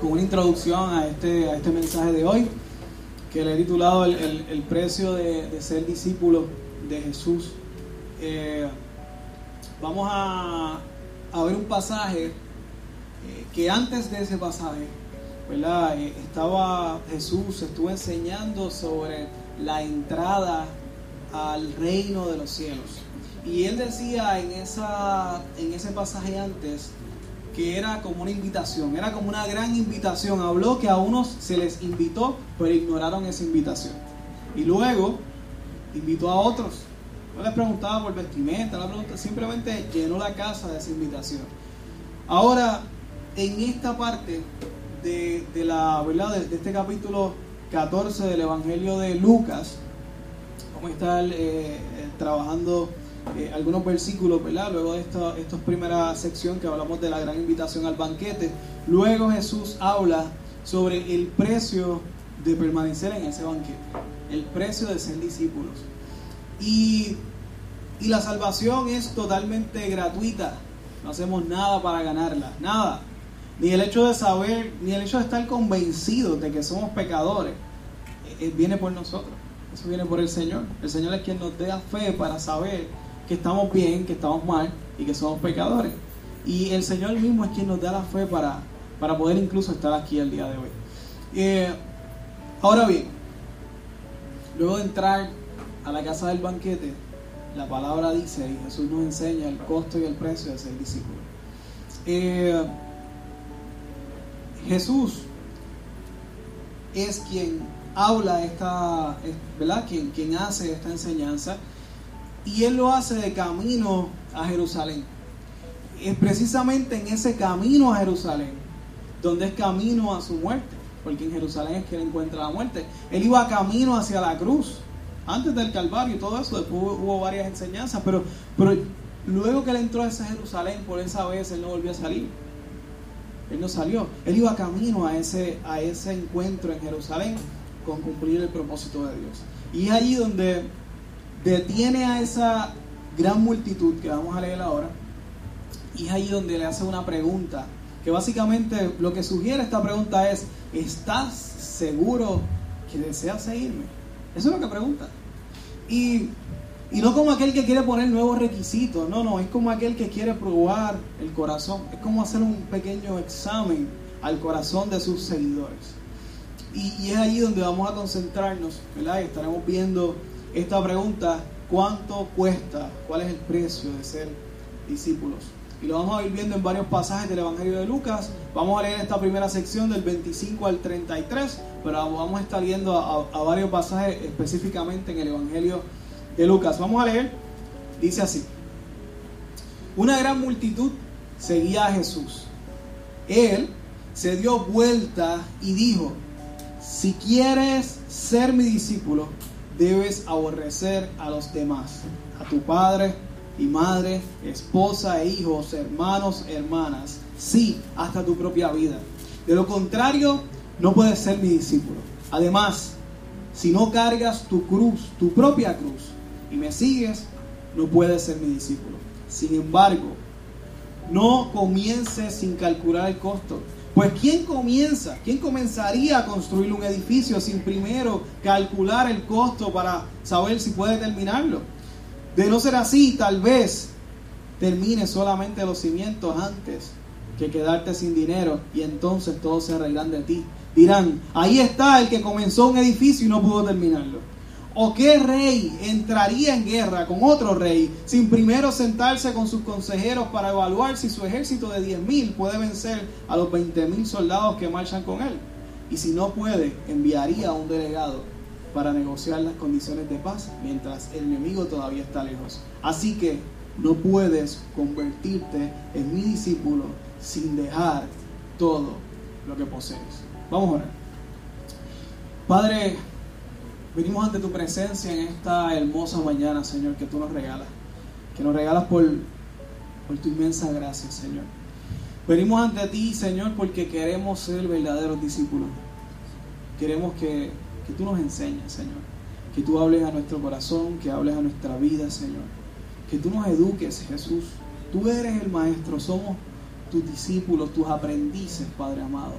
con una introducción a este, a este mensaje de hoy, que le he titulado El, precio de, ser discípulo de Jesús. Eh, vamos a, a, ver un pasaje eh, que antes de ese pasaje, ¿verdad? Eh, estaba Jesús, estuvo enseñando sobre la entrada al reino de los cielos. Y él decía en, esa, en ese pasaje antes que era como una invitación, era como una gran invitación. Habló que a unos se les invitó, pero ignoraron esa invitación. Y luego invitó a otros. No les preguntaba por vestimenta, simplemente llenó la casa de esa invitación. Ahora, en esta parte de, la, ¿verdad? De, este capítulo 14 del Evangelio de Lucas, vamos a estar eh, trabajando eh, algunos versículos, ¿verdad? Luego de esta, primera sección que hablamos de la gran invitación al banquete, luego Jesús habla sobre el precio de permanecer en ese banquete, el precio de ser discípulos. Y, y la salvación es totalmente gratuita, no hacemos nada para ganarla, nada. Ni el hecho de saber, ni el hecho de estar convencidos de que somos pecadores, eh, eh, viene por nosotros. Eso viene por el Señor. El Señor es quien nos da fe para saber que estamos bien, que estamos mal y que somos pecadores. Y el Señor mismo es quien nos da la fe para, para poder incluso estar aquí el día de hoy. Eh, ahora bien, luego de entrar a la casa del banquete, la palabra dice, y Jesús nos enseña el costo y el precio de ser discípulo. Eh, Jesús es quien habla esta, ¿verdad? Quien, quien hace esta enseñanza y él lo hace de camino a Jerusalén. Es precisamente en ese camino a Jerusalén, donde es camino a su muerte, porque en Jerusalén es que él encuentra la muerte. Él iba camino hacia la cruz, antes del Calvario y todo eso, después hubo varias enseñanzas, pero, pero luego que él entró a ese Jerusalén, por esa vez él no volvió a salir. Él no salió, él iba camino a ese, a ese encuentro en Jerusalén con cumplir el propósito de Dios. Y es allí donde detiene a esa gran multitud que vamos a leer ahora y es ahí donde le hace una pregunta que básicamente lo que sugiere esta pregunta es ¿estás seguro que deseas seguirme? Eso es lo que pregunta y, y no como aquel que quiere poner nuevos requisitos no, no, es como aquel que quiere probar el corazón es como hacer un pequeño examen al corazón de sus seguidores y, y es allí donde vamos a concentrarnos ¿verdad? Y estaremos viendo esta pregunta, ¿cuánto cuesta? ¿Cuál es el precio de ser discípulos? Y lo vamos a ir viendo en varios pasajes del Evangelio de Lucas. Vamos a leer esta primera sección del 25 al 33, pero vamos a estar viendo a, varios pasajes específicamente en el Evangelio de Lucas. Vamos a leer, dice así. Una gran multitud seguía a Jesús. Él se dio vuelta y dijo, si quieres ser mi discípulo, debes aborrecer a los demás, a tu padre y madre, esposa e hijos, hermanos, hermanas, sí, hasta tu propia vida. De lo contrario, no puedes ser mi discípulo. Además, si no cargas tu cruz, tu propia cruz, y me sigues, no puedes ser mi discípulo. Sin embargo, no comiences sin calcular el costo pues ¿quién comienza? ¿Quién comenzaría a construir un edificio sin primero calcular el costo para saber si puede terminarlo? De no ser así, tal vez termine solamente los cimientos antes que quedarte sin dinero y entonces todos se arreglan de ti. Dirán, ahí está el que comenzó un edificio y no pudo terminarlo. ¿O qué rey entraría en guerra con otro rey sin primero sentarse con sus consejeros para evaluar si su ejército de 10.000 puede vencer a los 20.000 soldados que marchan con él? Y si no puede, enviaría a un delegado para negociar las condiciones de paz mientras el enemigo todavía está lejos. Así que no puedes convertirte en mi discípulo sin dejar todo lo que posees. Vamos a orar. Padre, Venimos ante tu presencia en esta hermosa mañana, Señor, que tú nos regalas. Que nos regalas por, tu inmensa gracia, Señor. Venimos ante ti, Señor, porque queremos ser verdaderos discípulos. Queremos que, que tú nos enseñes, Señor. Que tú hables a nuestro corazón, que hables a nuestra vida, Señor. Que tú nos eduques, Jesús. Tú eres el Maestro, somos tus discípulos, tus aprendices, Padre amado.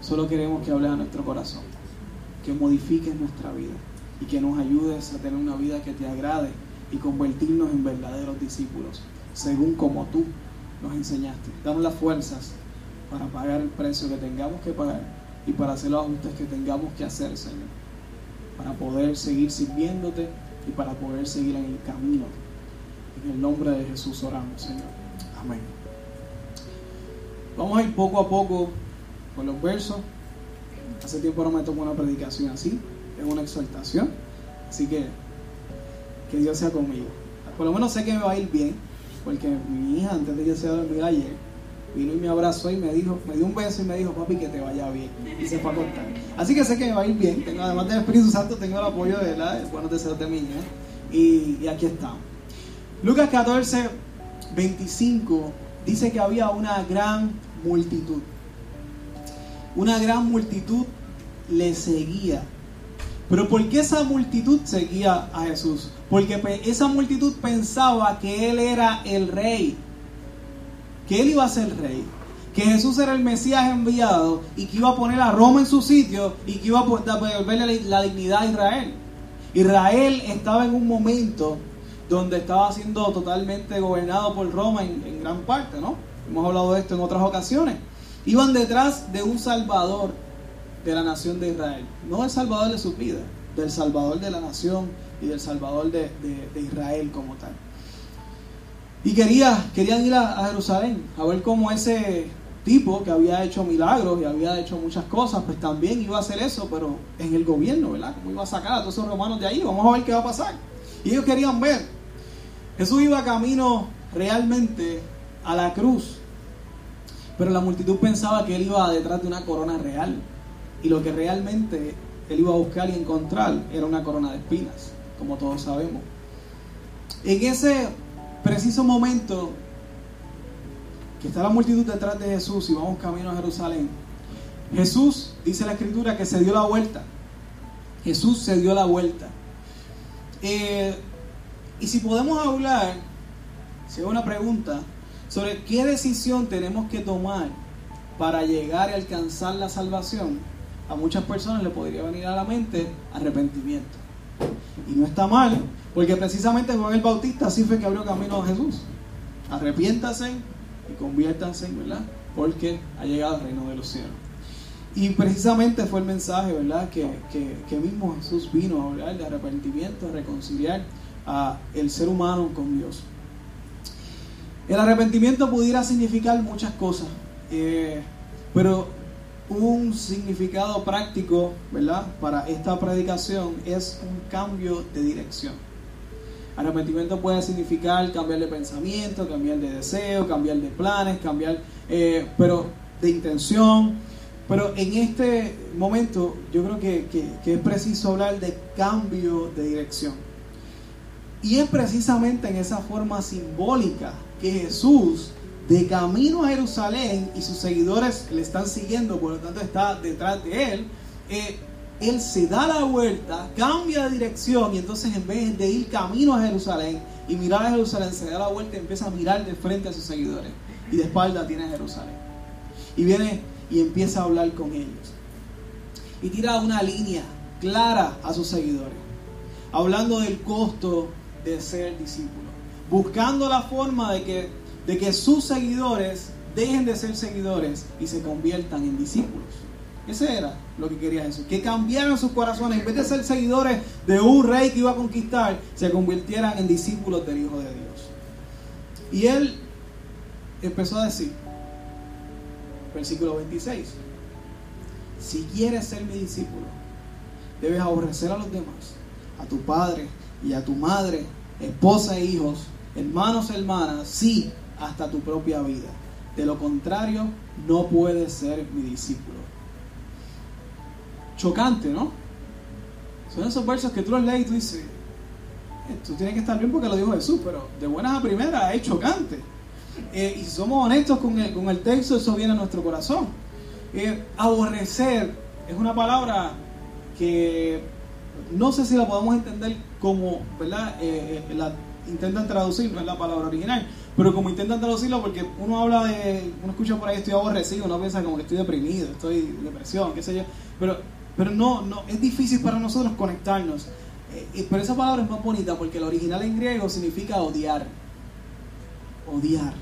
Solo queremos que hables a nuestro corazón, que modifiques nuestra vida y que nos ayudes a tener una vida que te agrade y convertirnos en verdaderos discípulos, según como tú nos enseñaste. Danos las fuerzas para pagar el precio que tengamos que pagar y para hacer los ajustes que tengamos que hacer, Señor, para poder seguir sirviéndote y para poder seguir en el camino. En el nombre de Jesús oramos, Señor. Amén. Vamos a ir poco a poco con los versos. Hace tiempo no me tomo una predicación así, es una exaltación. Así que que Dios sea conmigo. Por lo menos sé que me va a ir bien, porque mi hija antes de que se dormir ayer, vino y me abrazó y me dijo, me dio un beso y me dijo, papi, que te vaya bien. Y se fue a contar. Así que sé que me va a ir bien. Tengo, además del Espíritu Santo, tengo el apoyo de la, buenos deseos de mi hija. Y aquí estamos. Lucas 14, 25 dice que había una gran multitud. Una gran multitud le seguía. Pero ¿por qué esa multitud seguía a Jesús? Porque esa multitud pensaba que Él era el rey, que Él iba a ser rey, que Jesús era el Mesías enviado y que iba a poner a Roma en su sitio y que iba a devolverle la dignidad a Israel. Israel estaba en un momento donde estaba siendo totalmente gobernado por Roma en, en gran parte, ¿no? Hemos hablado de esto en otras ocasiones. Iban detrás de un Salvador de la nación de Israel. No el Salvador de su vida, del Salvador de la nación y del Salvador de, Israel como tal. Y quería, querían ir a, Jerusalén a ver cómo ese tipo que había hecho milagros y había hecho muchas cosas, pues también iba a hacer eso, pero en el gobierno, ¿verdad? Cómo iba a sacar a todos esos romanos de ahí, vamos a ver qué va a pasar. Y ellos querían ver. Jesús iba camino realmente a la cruz, pero la multitud pensaba que él iba detrás de una corona real. Y lo que realmente él iba a buscar y encontrar era una corona de espinas, como todos sabemos. En ese preciso momento que está la multitud detrás de Jesús y vamos camino a Jerusalén, Jesús, dice la escritura, que se dio la vuelta. Jesús se dio la vuelta. Eh, y si podemos hablar, si hay una pregunta, sobre qué decisión tenemos que tomar para llegar y alcanzar la salvación, a muchas personas le podría venir a la mente arrepentimiento. Y no está mal, porque precisamente Juan el Bautista así fue que abrió camino a Jesús. Arrepiéntase y conviértanse, ¿verdad? Porque ha llegado el reino de los cielos. Y precisamente fue el mensaje, ¿verdad? Que, que, mismo Jesús vino a hablar de arrepentimiento, a reconciliar a el ser humano con Dios. El arrepentimiento pudiera significar muchas cosas, eh, pero un significado práctico, ¿verdad? Para esta predicación es un cambio de dirección. Arrepentimiento puede significar cambiar de pensamiento, cambiar de deseo, cambiar de planes, cambiar, eh, pero de intención. Pero en este momento yo creo que, que es preciso hablar de cambio de dirección. Y es precisamente en esa forma simbólica que Jesús de camino a Jerusalén y sus seguidores le están siguiendo, por lo tanto está detrás de él, eh, él se da la vuelta, cambia de dirección y entonces en vez de ir camino a Jerusalén y mirar a Jerusalén, se da la vuelta y empieza a mirar de frente a sus seguidores y de espalda tiene Jerusalén. Y viene y empieza a hablar con ellos. Y tira una línea clara a sus seguidores, hablando del costo de ser discípulo, buscando la forma de que de que sus seguidores dejen de ser seguidores y se conviertan en discípulos. Ese era lo que quería Jesús, que cambiaran sus corazones, en vez de ser seguidores de un rey que iba a conquistar, se convirtieran en discípulos del Hijo de Dios. Y él empezó a decir, versículo 26, si quieres ser mi discípulo, debes aborrecer a los demás, a tu padre y a tu madre, esposa e hijos, hermanos, hermanas, sí, hasta tu propia vida. De lo contrario, no puedes ser mi discípulo. Chocante, ¿no? Son esos versos que tú los lees y tú dices, tú tienes que estar bien porque lo dijo Jesús, pero de buenas a primeras es chocante. Eh, y si somos honestos con el, con el texto, eso viene a nuestro corazón. Eh, aborrecer es una palabra que no sé si la podemos entender como, ¿verdad? Eh, intentan traducir, no es la palabra original, pero como intentan traducirlo porque uno habla de, uno escucha por ahí estoy aborrecido, uno piensa como que estoy deprimido, estoy en depresión, qué sé yo, pero, pero no, no, es difícil para nosotros conectarnos. Eh, pero esa palabra es más bonita porque el original en griego significa odiar, odiar,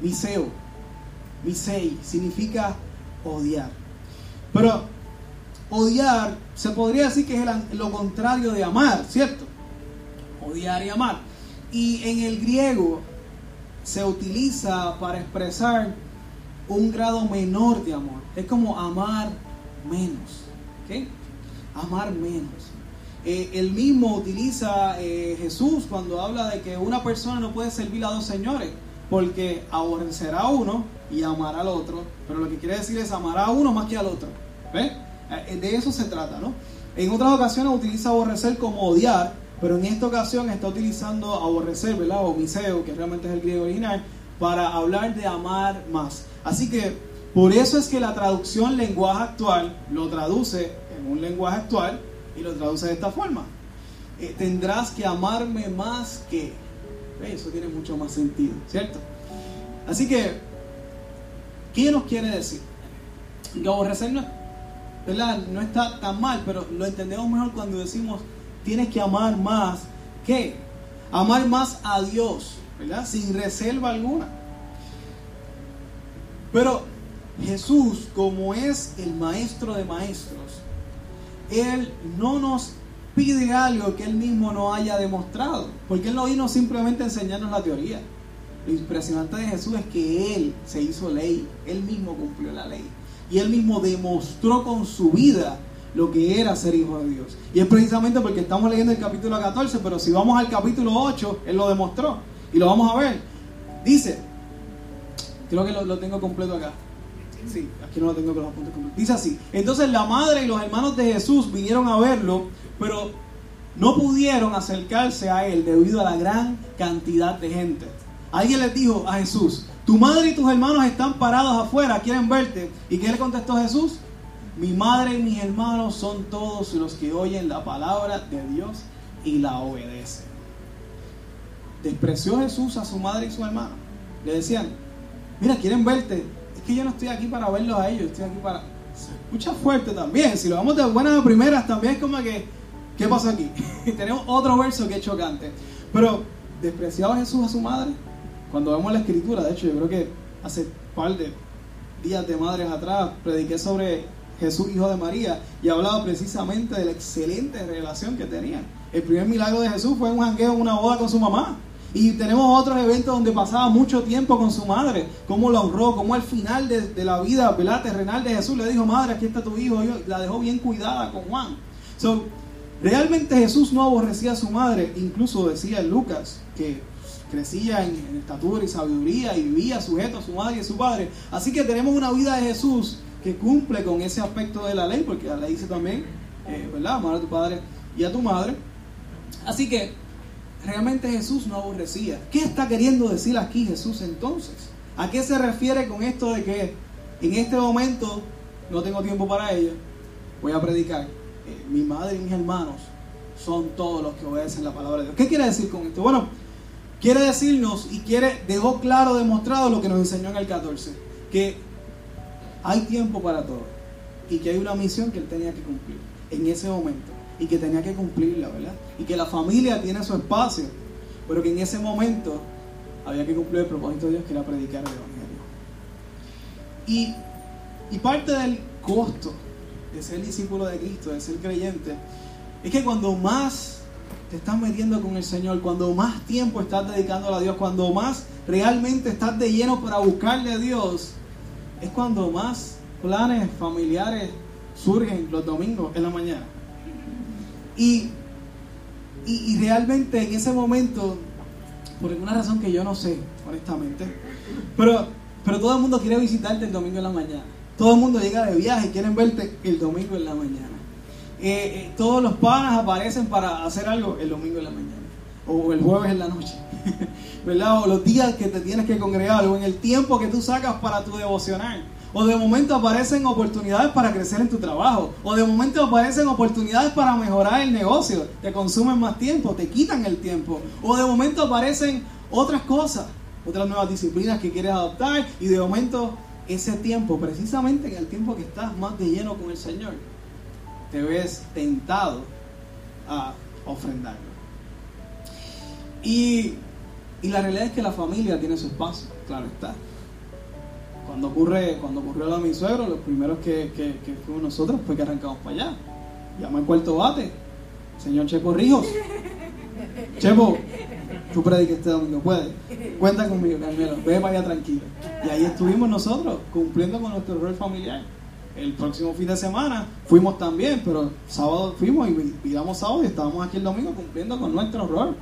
miseo, misei, significa odiar. Pero odiar se podría decir que es lo contrario de amar, ¿cierto? Odiar y amar. Y en el griego se utiliza para expresar un grado menor de amor. Es como amar menos. ¿okay? Amar menos. Eh, el mismo utiliza eh, Jesús cuando habla de que una persona no puede servir a dos señores, porque aborrecerá a uno y amará al otro. Pero lo que quiere decir es amará a uno más que al otro. ¿Ve? Eh, de eso se trata, ¿no? En otras ocasiones utiliza aborrecer como odiar, pero en esta ocasión está utilizando aborrecer, ¿verdad? O miseo, que realmente es el griego original, para hablar de amar más. Así que por eso es que la traducción lenguaje actual lo traduce en un lenguaje actual y lo traduce de esta forma. Eh, tendrás que amarme más que. Eso tiene mucho más sentido, ¿cierto? Así que, ¿qué nos quiere decir? Que aborrecer no está tan mal, pero lo entendemos mejor cuando decimos tienes que amar más. ¿Qué? Amar más a Dios, ¿verdad? Sin reserva alguna. Pero Jesús, como es el maestro de maestros, Él no nos pide algo que Él mismo no haya demostrado, porque Él no vino simplemente a enseñarnos la teoría. Lo impresionante de Jesús es que Él se hizo ley, Él mismo cumplió la ley. Y Él mismo demostró con su vida lo que era ser hijo de Dios. Y es precisamente porque estamos leyendo el capítulo 14, pero si vamos al capítulo 8, Él lo demostró. Y lo vamos a ver. Dice, creo que lo, tengo completo acá. Sí, aquí no lo tengo con los apuntes completos. Dice así, entonces la madre y los hermanos de Jesús vinieron a verlo, pero no pudieron acercarse a él debido a la gran cantidad de gente. Alguien les dijo a Jesús, tu madre y tus hermanos están parados afuera, quieren verte. ¿Y qué le contestó Jesús? Mi madre y mis hermanos son todos los que oyen la palabra de Dios y la obedecen. Despreció Jesús a su madre y su hermano. Le decían, mira, quieren verte. Es que yo no estoy aquí para verlos a ellos, estoy aquí para... Se escucha fuerte también. Si lo vamos de buenas a primeras, también es como que, ¿qué pasa aquí? Tenemos otro verso que es chocante. Pero, ¿despreciaba Jesús a su madre? Cuando vemos la escritura, de hecho, yo creo que hace un par de días de madres atrás prediqué sobre Jesús, hijo de María, y hablaba precisamente de la excelente relación que tenían. El primer milagro de Jesús fue un jangueo en una boda con su mamá. Y tenemos otros eventos donde pasaba mucho tiempo con su madre, cómo la honró, cómo al final de, la vida ¿verdad? terrenal de Jesús le dijo, madre, aquí está tu hijo, y la dejó bien cuidada con Juan. So, realmente Jesús no aborrecía a su madre, incluso decía en Lucas que crecía en, en estatura y sabiduría y vivía sujeto a su madre y a su padre. Así que tenemos una vida de Jesús que cumple con ese aspecto de la ley, porque la ley dice también, eh, ¿verdad? Amar a tu padre y a tu madre. Así que realmente Jesús no aborrecía. ¿Qué está queriendo decir aquí Jesús entonces? ¿A qué se refiere con esto de que en este momento no tengo tiempo para ella? Voy a predicar. Eh, mi madre y mis hermanos son todos los que obedecen la palabra de Dios. ¿Qué quiere decir con esto? Bueno, quiere decirnos y quiere, dejó claro, demostrado lo que nos enseñó en el 14, que hay tiempo para todo y que hay una misión que él tenía que cumplir en ese momento y que tenía que cumplirla, ¿verdad? Y que la familia tiene su espacio, pero que en ese momento había que cumplir el propósito de Dios que era predicar el Evangelio. Y, parte del costo de ser discípulo de Cristo, de ser creyente, es que cuando más te estás metiendo con el Señor, cuando más tiempo estás dedicando a Dios, cuando más realmente estás de lleno para buscarle a Dios, es cuando más planes familiares surgen los domingos en la mañana. Y, y, realmente en ese momento, por alguna razón que yo no sé, honestamente, pero, pero todo el mundo quiere visitarte el domingo en la mañana. Todo el mundo llega de viaje y quieren verte el domingo en la mañana. Eh, eh, todos los panas aparecen para hacer algo el domingo en la mañana o el jueves en la noche. ¿verdad? O los días que te tienes que congregar, o en el tiempo que tú sacas para tu devocional, O de momento aparecen oportunidades para crecer en tu trabajo. O de momento aparecen oportunidades para mejorar el negocio. Te consumen más tiempo, te quitan el tiempo. O de momento aparecen otras cosas, otras nuevas disciplinas que quieres adoptar. Y de momento ese tiempo, precisamente en el tiempo que estás más de lleno con el Señor, te ves tentado a ofrendarlo. Y, y la realidad es que la familia tiene su espacio, claro está cuando ocurre cuando ocurrió lo de mi suegro, los primeros que, fuimos nosotros fue que arrancamos para allá. Llama el cuarto bate, señor Chepo Rijos. Chepo, tú prediques este domingo, puedes. Cuenta conmigo, Carmelo, ve para allá tranquilo. Y ahí estuvimos nosotros, cumpliendo con nuestro rol familiar. El próximo fin de semana fuimos también, pero sábado fuimos y miramos sábado y estábamos aquí el domingo cumpliendo con nuestro rol.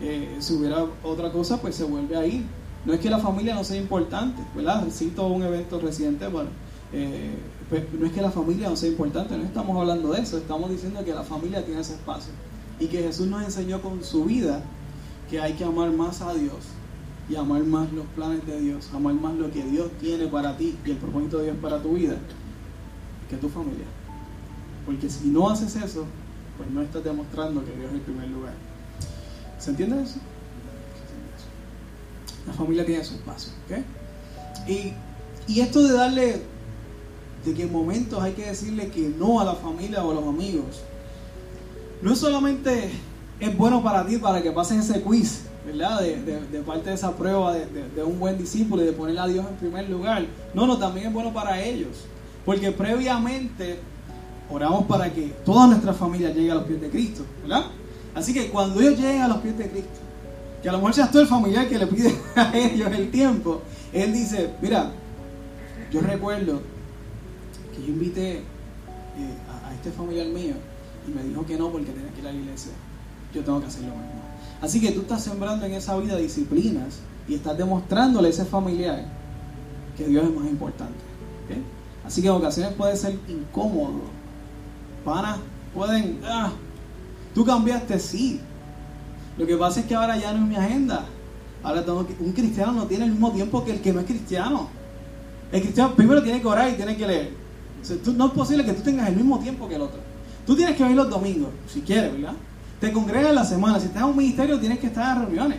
Eh, si hubiera otra cosa, pues se vuelve a ir no es que la familia no sea importante, ¿verdad? Cito un evento reciente, bueno, eh, pues, no es que la familia no sea importante, no estamos hablando de eso, estamos diciendo que la familia tiene ese espacio y que Jesús nos enseñó con su vida que hay que amar más a Dios y amar más los planes de Dios, amar más lo que Dios tiene para ti y el propósito de Dios para tu vida que tu familia. Porque si no haces eso, pues no estás demostrando que Dios es el primer lugar. ¿Se entiende eso? La familia tiene su espacio. Y, y esto de darle, de que en momentos hay que decirle que no a la familia o a los amigos, no solamente es bueno para ti para que pases ese quiz, ¿verdad? De, parte de esa prueba de, un buen discípulo y de poner a Dios en primer lugar. No, no, también es bueno para ellos. Porque previamente oramos para que toda nuestra familia llegue a los pies de Cristo, ¿verdad? Así que cuando ellos lleguen a los pies de Cristo, que a lo mejor seas tú el familiar que le pide a ellos el tiempo. Él dice, mira, yo recuerdo que yo invité eh, a, este familiar mío y me dijo que no porque tenía que ir a la iglesia. Yo tengo que hacer lo mismo. Así que tú estás sembrando en esa vida disciplinas y estás demostrándole a ese familiar que Dios es más importante. Así que en ocasiones puede ser incómodo. Panas pueden... Ah, tú cambiaste, sí, lo que pasa es que ahora ya no es mi agenda. Ahora tengo que, un cristiano no tiene el mismo tiempo que el que no es cristiano. El cristiano primero tiene que orar y tiene que leer. no es posible que tú tengas el mismo tiempo que el otro. Tú tienes que venir los domingos, si quieres, ¿verdad? Te congregas la semana. Si estás en un ministerio, tienes que estar en reuniones.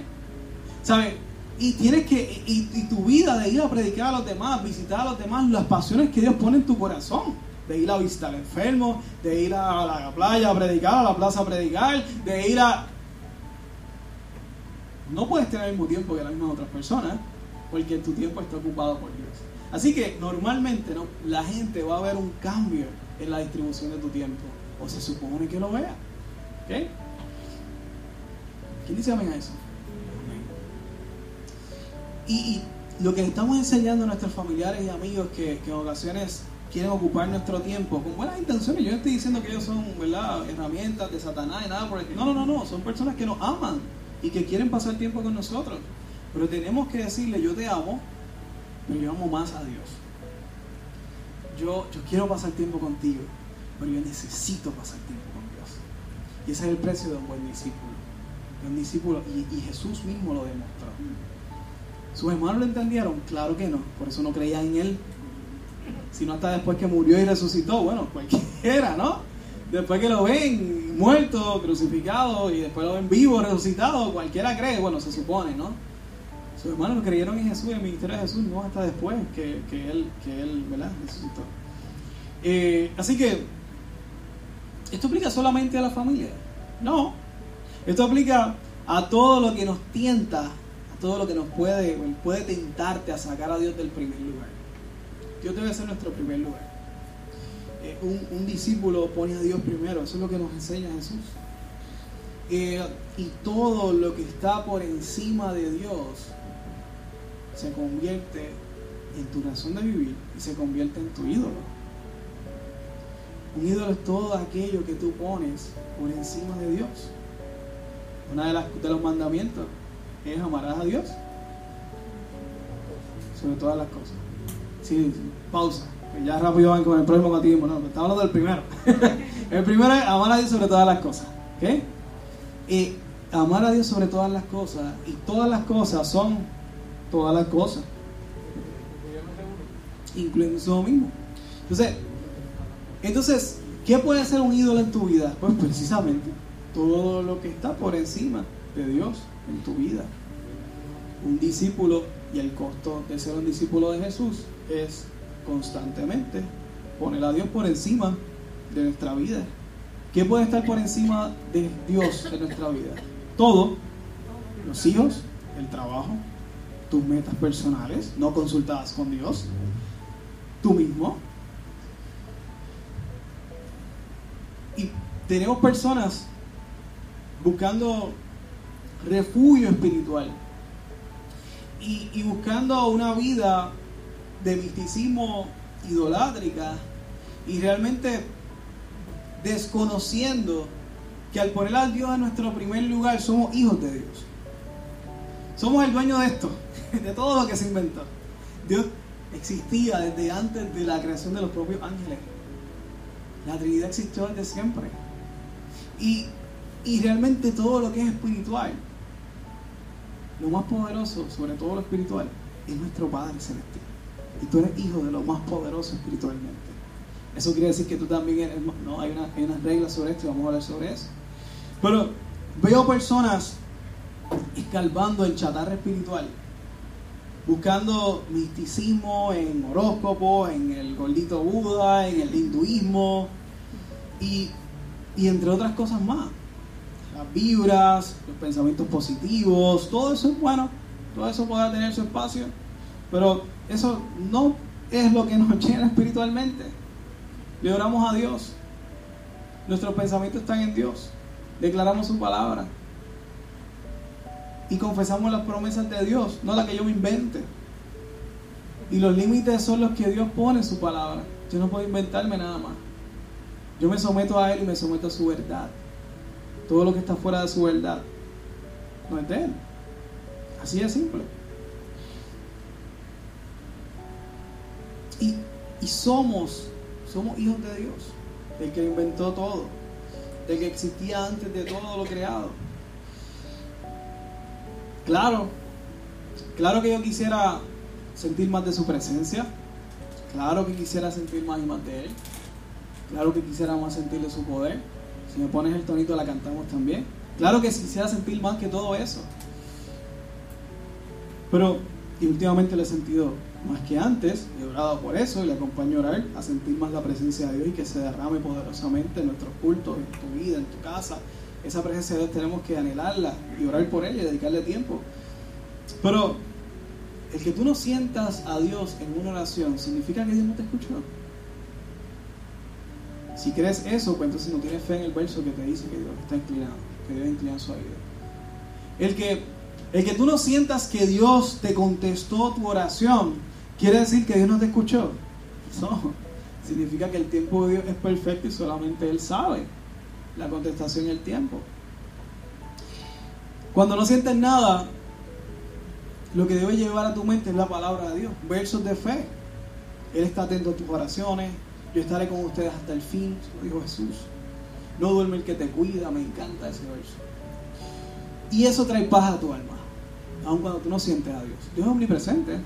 ¿Sabes? Y tienes que, y, tu vida de ir a predicar a los demás, visitar a los demás, las pasiones que Dios pone en tu corazón. De ir a visitar al enfermo, de ir a la playa a predicar, a la plaza a predicar, de ir a no puedes tener el mismo tiempo que las mismas otras personas, porque tu tiempo está ocupado por Dios. Así que normalmente ¿no? la gente va a ver un cambio en la distribución de tu tiempo, o se supone que lo vea. ¿Ok? ¿Quién dice amén a eso? Y, lo que estamos enseñando a nuestros familiares y amigos que, en ocasiones quieren ocupar nuestro tiempo con buenas intenciones. Yo no estoy diciendo que ellos son ¿verdad? herramientas de Satanás y nada por el No, no, no, no. Son personas que nos aman y que quieren pasar tiempo con nosotros. Pero tenemos que decirle, yo te amo, pero yo amo más a Dios. Yo, yo quiero pasar tiempo contigo, pero yo necesito pasar tiempo con Dios. Y ese es el precio de un buen discípulo. De un discípulo, y, y Jesús mismo lo demostró. ¿Sus hermanos lo entendieron? Claro que no, por eso no creían en Él. Sino hasta después que murió y resucitó, bueno, cualquiera, ¿no? Después que lo ven muerto, crucificado y después lo ven vivo, resucitado, cualquiera cree, bueno, se supone, ¿no? Sus hermanos creyeron en Jesús, en el ministerio de Jesús, no hasta después que, él, que él resucitó. Eh, así que, ¿esto aplica solamente a la familia? No, esto aplica a todo lo que nos tienta, a todo lo que nos puede, puede tentarte a sacar a Dios del primer lugar. Dios debe ser nuestro primer lugar. Eh, un, discípulo pone a Dios primero, eso es lo que nos enseña Jesús. Eh, y todo lo que está por encima de Dios se convierte en tu razón de vivir y se convierte en tu ídolo. Un ídolo es todo aquello que tú pones por encima de Dios. Una de, de los mandamientos es amarás a Dios sobre todas las cosas. Sí, pausa ya rápido van con el próximo catecismo. No, estamos hablando del primero. el primero es amar a Dios sobre todas las cosas. ¿Ok? Y amar a Dios sobre todas las cosas. Y todas las cosas son todas las cosas. incluyendo eso mismo. Entonces, entonces, ¿qué puede ser un ídolo en tu vida? Pues precisamente todo lo que está por encima de Dios en tu vida. Un discípulo y el costo de ser un discípulo de Jesús es constantemente poner a Dios por encima de nuestra vida. ¿Qué puede estar por encima de Dios en nuestra vida? Todo. Los hijos, el trabajo, tus metas personales, no consultadas con Dios, tú mismo. Y tenemos personas buscando refugio espiritual y, buscando una vida de misticismo idolátrica y realmente desconociendo que al poner a Dios en nuestro primer lugar somos hijos de Dios. Somos el dueño de esto, de todo lo que se inventó. Dios existía desde antes de la creación de los propios ángeles. La Trinidad existió desde siempre. Y, y realmente todo lo que es espiritual lo más poderoso, sobre todo lo espiritual, es nuestro Padre Celestial. Y tú eres hijo de lo más poderoso espiritualmente. Eso quiere decir que tú también eres... No, hay, una, unas reglas sobre esto y vamos a hablar sobre eso. Pero veo personas escalvando el chatarra espiritual, buscando misticismo en horóscopo, en el gordito Buda, en el hinduismo y, y entre otras cosas más las vibras, los pensamientos positivos, todo eso es bueno, todo eso puede tener su espacio, pero eso no es lo que nos llena espiritualmente. Le oramos a Dios, nuestros pensamientos están en Dios, declaramos su palabra y confesamos las promesas de Dios, no las que yo me invente. Y los límites son los que Dios pone en su palabra. Yo no puedo inventarme nada más. Yo me someto a Él y me someto a su verdad todo lo que está fuera de su verdad no es. Así de simple. Y, somos, somos hijos de Dios, del que inventó todo, del que existía antes de todo lo creado. Claro, claro que yo quisiera sentir más de su presencia, claro que quisiera sentir más y más de Él, claro que quisiera más sentir de su poder si me pones el tonito, la cantamos también. Claro que quisiera sentir más que todo eso. Pero, y últimamente lo he sentido más que antes, he orado por eso y le acompaño a orar, a sentir más la presencia de Dios y que se derrame poderosamente en nuestros cultos, en tu vida, en tu casa. Esa presencia de Dios tenemos que anhelarla y orar por ella y dedicarle tiempo. Pero el que tú no sientas a Dios en una oración significa que Dios no te escuchó. Si crees eso, pues entonces no tienes fe en el verso que te dice que Dios está inclinado, que Dios inclina su vida. El que, el que tú no sientas que Dios te contestó tu oración, quiere decir que Dios no te escuchó. No, significa que el tiempo de Dios es perfecto y solamente Él sabe la contestación y el tiempo. Cuando no sientes nada, lo que debe llevar a tu mente es la palabra de Dios, versos de fe. Él está atento a tus oraciones, yo estaré con ustedes hasta el fin, dijo Jesús. No duerme el que te cuida, me encanta ese verso. Y eso trae paz a tu alma, aun cuando tú no sientes a Dios. Dios es omnipresente.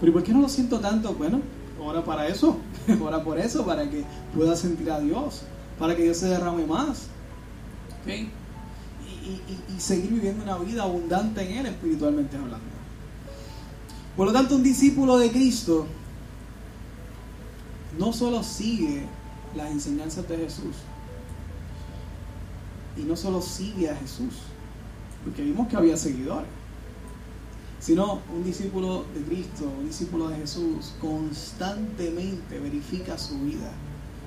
Pero ¿y por qué no lo siento tanto? Bueno, ora para eso, ora por eso, para que pueda sentir a Dios, para que Dios se derrame más. Y, y seguir viviendo una vida abundante en Él, espiritualmente hablando. Por lo tanto, un discípulo de Cristo no solo sigue las enseñanzas de Jesús, y no solo sigue a Jesús, porque vimos que había seguidores, sino un discípulo de Cristo, un discípulo de Jesús, constantemente verifica su vida,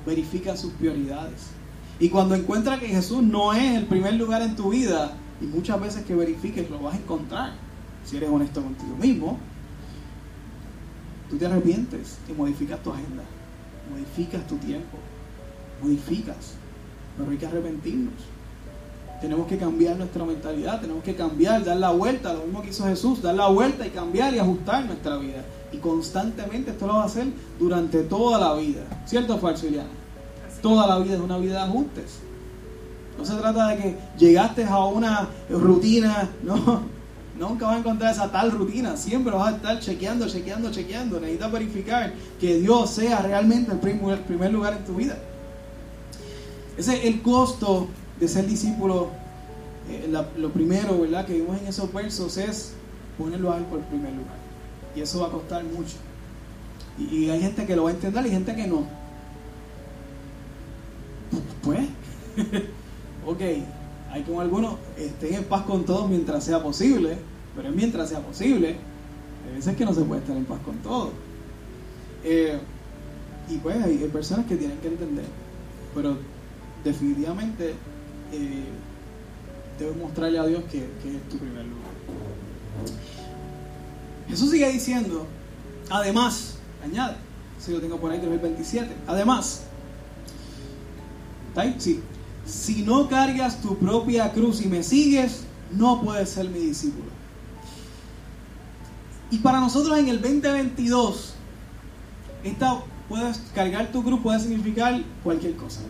verifica sus prioridades. Y cuando encuentra que Jesús no es el primer lugar en tu vida, y muchas veces que verifiques lo vas a encontrar, si eres honesto contigo mismo, tú te arrepientes y modificas tu agenda modificas tu tiempo, modificas, pero hay que arrepentirnos. Tenemos que cambiar nuestra mentalidad, tenemos que cambiar, dar la vuelta, lo mismo que hizo Jesús, dar la vuelta y cambiar y ajustar nuestra vida. Y constantemente esto lo va a hacer durante toda la vida. ¿Cierto o falso, Iliana? Toda la vida es una vida de ajustes. No se trata de que llegaste a una rutina, no. Nunca vas a encontrar esa tal rutina. Siempre vas a estar chequeando, chequeando, chequeando. Necesitas verificar que Dios sea realmente el primer lugar en tu vida. Ese es el costo de ser discípulo. Eh, lo primero, ¿verdad? Que vimos en esos versos es ponerlo a Él por primer lugar. Y eso va a costar mucho. Y, hay gente que lo va a entender y gente que no. Pues, ok, hay como algunos estén en paz con todos mientras sea posible, pero es mientras sea posible. Hay veces que no se puede estar en paz con todos. Eh, y pues hay, personas que tienen que entender, pero definitivamente eh, mostrarle a Dios que, es tu primer lugar. Jesús sigue diciendo, además, añade, si lo tengo por ahí, 27, además, ¿está si no cargas tu propia cruz y me sigues, no puedes ser mi discípulo. Y para nosotros en el 2022, esta, puedes cargar tu cruz puede significar cualquier cosa.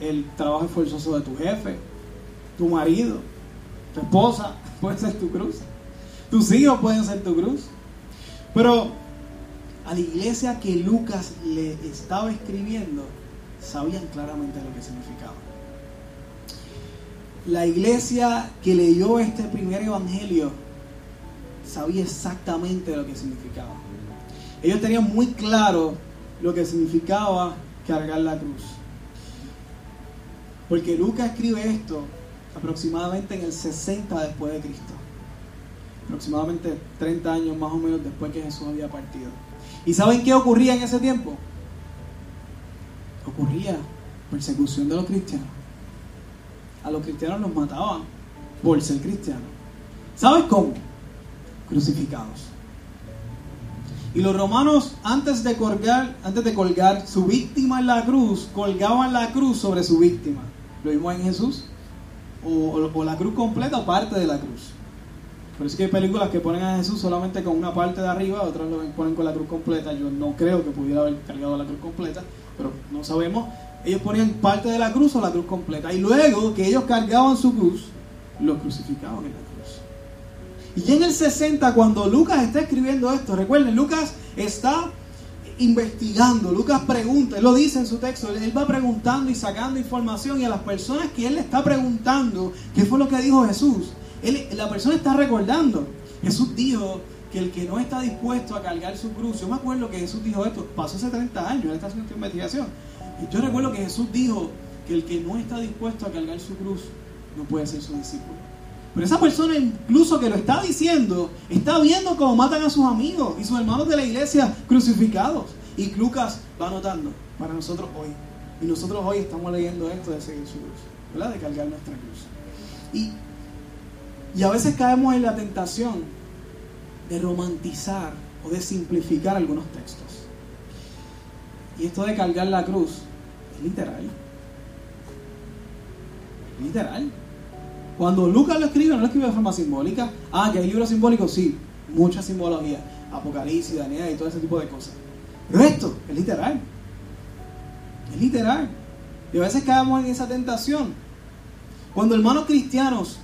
El trabajo esforzoso de tu jefe, tu marido, tu esposa, puede ser tu cruz. Tus hijos pueden ser tu cruz. Pero a la iglesia que Lucas le estaba escribiendo, sabían claramente lo que significaba. La iglesia que leyó este primer evangelio sabía exactamente lo que significaba. Ellos tenían muy claro lo que significaba cargar la cruz. Porque Lucas escribe esto aproximadamente en el 60 después de Cristo. Aproximadamente 30 años más o menos después que Jesús había partido. ¿Y saben qué ocurría en ese tiempo? ocurría persecución de los cristianos. A los cristianos los mataban por ser cristianos. ¿Sabes cómo? Crucificados. Y los romanos, antes de colgar, antes de colgar su víctima en la cruz, colgaban la cruz sobre su víctima. ¿Lo vimos en Jesús? O, la cruz completa o parte de la cruz. Por eso hay películas que ponen a Jesús solamente con una parte de arriba, otras lo ponen con la cruz completa. Yo no creo que pudiera haber cargado la cruz completa pero no sabemos. Ellos ponían parte de la cruz o la cruz completa. Y luego que ellos cargaban su cruz, lo crucificaban en la cruz. Y ya en el 60, cuando Lucas está escribiendo esto, recuerden, Lucas está investigando, Lucas pregunta, él lo dice en su texto, él va preguntando y sacando información y a las personas que él le está preguntando, ¿qué fue lo que dijo Jesús? La persona está recordando, Jesús dijo, que el que no está dispuesto a cargar su cruz, yo me acuerdo que Jesús dijo esto, pasó hace 30 años, él está haciendo esta investigación, y yo recuerdo que Jesús dijo que el que no está dispuesto a cargar su cruz no puede ser su discípulo. Pero esa persona incluso que lo está diciendo, está viendo cómo matan a sus amigos y sus hermanos de la iglesia crucificados. Y Lucas va anotando para nosotros hoy. Y nosotros hoy estamos leyendo esto de seguir su cruz, ¿verdad? De cargar nuestra cruz. Y, y a veces caemos en la tentación de romantizar o de simplificar algunos textos. Y esto de cargar la cruz es literal. Literal. Cuando Lucas lo escribe, no lo escribe de forma simbólica. Ah, que hay libros simbólicos, sí, mucha simbología. Apocalipsis, Daniel y todo ese tipo de cosas. Pero esto es literal. Es literal. Y a veces caemos en esa tentación. Cuando hermanos cristianos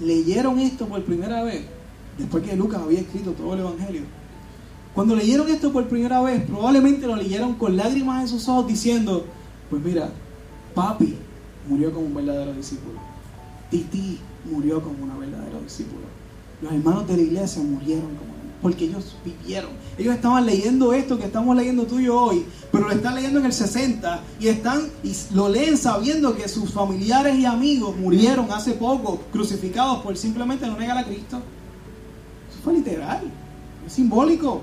leyeron esto por primera vez, después que Lucas había escrito todo el Evangelio. Cuando leyeron esto por primera vez, probablemente lo leyeron con lágrimas en sus ojos diciendo, pues mira, papi murió como un verdadero discípulo. Titi murió como una verdadero discípulo. Los hermanos de la iglesia murieron como porque ellos vivieron. Ellos estaban leyendo esto que estamos leyendo tú y yo hoy, pero lo están leyendo en el 60 y están y lo leen sabiendo que sus familiares y amigos murieron hace poco crucificados por simplemente no negar a Cristo fue literal, es simbólico.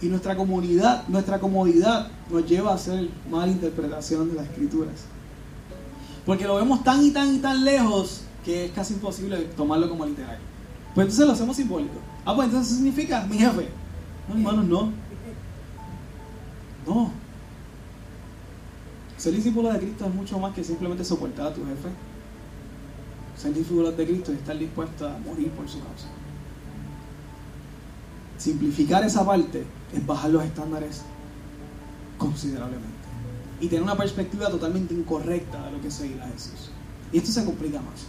Y nuestra comunidad, nuestra comodidad nos lleva a hacer mala interpretación de las escrituras. Porque lo vemos tan y tan y tan lejos que es casi imposible tomarlo como literal. Pues entonces lo hacemos simbólico. Ah, pues entonces significa mi jefe. No, hermanos, no. No. Ser discípulo de Cristo es mucho más que simplemente soportar a tu jefe ser discípulos de Cristo y estar dispuesto a morir por su causa. Simplificar esa parte es bajar los estándares considerablemente y tener una perspectiva totalmente incorrecta de lo que es seguir a Jesús. Y esto se complica más.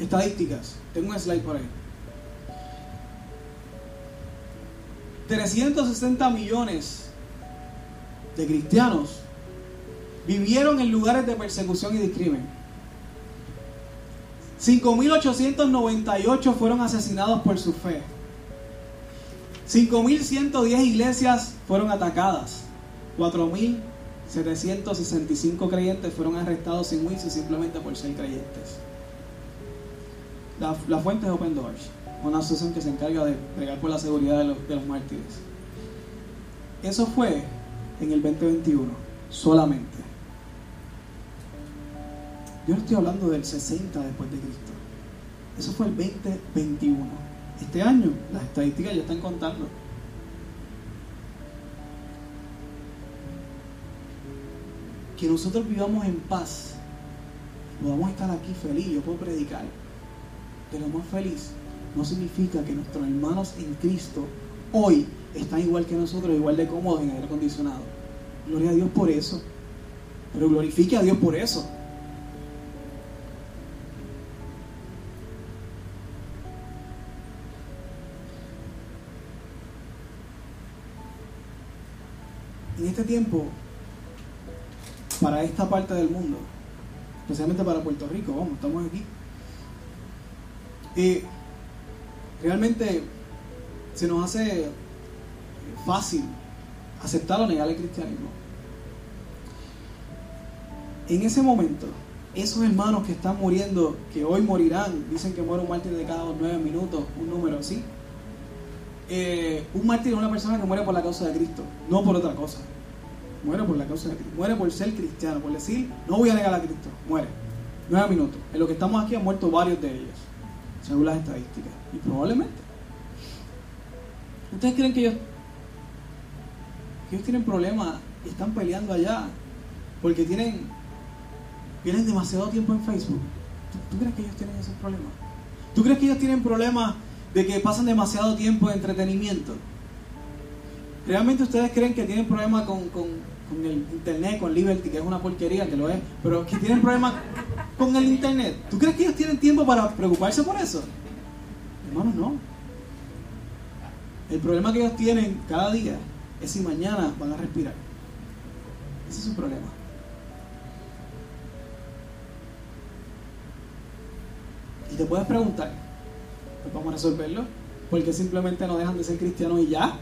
Estadísticas. Tengo un slide por ahí. 360 millones de cristianos vivieron en lugares de persecución y de crimen. 5.898 fueron asesinados por su fe. 5.110 iglesias fueron atacadas. 4.765 creyentes fueron arrestados sin juicio simplemente por ser creyentes. La, fuente es Open Doors, una asociación que se encarga de bregar por la seguridad de los, de los mártires. Eso fue en el 2021, solamente. Yo no estoy hablando del 60 después de Cristo. Eso fue el 2021. Este año las estadísticas ya están contando. Que nosotros vivamos en paz, podamos estar aquí feliz, yo puedo predicar de lo más feliz, no significa que nuestros hermanos en Cristo hoy están igual que nosotros, igual de cómodos en aire acondicionado. Gloria a Dios por eso. Pero glorifique a Dios por eso. Este tiempo, para esta parte del mundo, especialmente para Puerto Rico, vamos, estamos aquí, y realmente se nos hace fácil aceptar o negar el cristianismo. En ese momento, esos hermanos que están muriendo, que hoy morirán, dicen que muere un mártir de cada nueve minutos, un número así. Eh, un mártir es una persona que muere por la causa de Cristo, no por otra cosa. Muere por la causa de Cristo, muere por ser cristiano, por decir, no voy a negar a Cristo, muere. Nueve minutos. En lo que estamos aquí han muerto varios de ellos según las estadísticas. Y probablemente. ¿Ustedes creen que ellos, que ellos tienen problemas y están peleando allá porque tienen, tienen demasiado tiempo en Facebook? ¿Tú, crees que ellos tienen esos problemas? ¿Tú crees que ellos tienen problemas de que pasan demasiado tiempo en entretenimiento? ¿Realmente ustedes creen que tienen problemas con, con el internet, con Liberty, que es una porquería, que lo es, pero que tienen problemas con el internet. ¿Tú crees que ellos tienen tiempo para preocuparse por eso? Hermanos, no. El problema que ellos tienen cada día es si mañana van a respirar. Ese es su problema. Y te puedes preguntar, pues vamos a resolverlo, porque simplemente no dejan de ser cristianos y ya.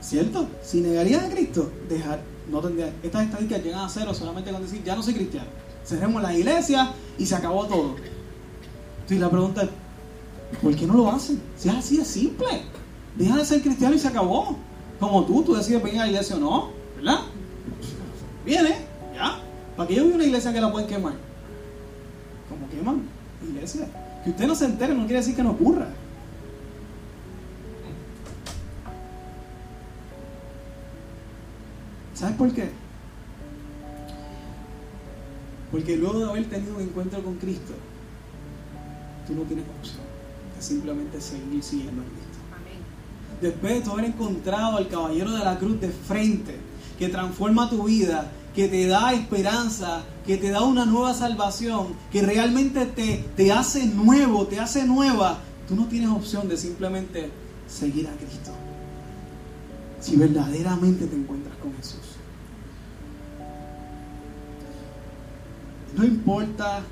¿Cierto? Si negarían a Cristo, dejar, no tendría, estas estadísticas llegan a cero solamente con decir, ya no soy cristiano. Cerremos la iglesia y se acabó todo. Entonces la pregunta es, ¿por qué no lo hacen? Si es así de simple. Deja de ser cristiano y se acabó. Como tú, tú decides venir a la iglesia o no, ¿verdad? Viene, ya. ¿Para qué yo vi una iglesia que la pueden quemar? ¿Cómo queman? Iglesia. Que usted no se entere no quiere decir que no ocurra. ¿Sabes por qué? Porque luego de haber tenido un encuentro con Cristo, tú no tienes opción de simplemente seguir siguiendo a Cristo. Después de tú haber encontrado al caballero de la cruz de frente, que transforma tu vida, que te da esperanza, que te da una nueva salvación, que realmente te, te hace nuevo, te hace nueva, tú no tienes opción de simplemente seguir a Cristo. Si verdaderamente te encuentras con Jesús. No importa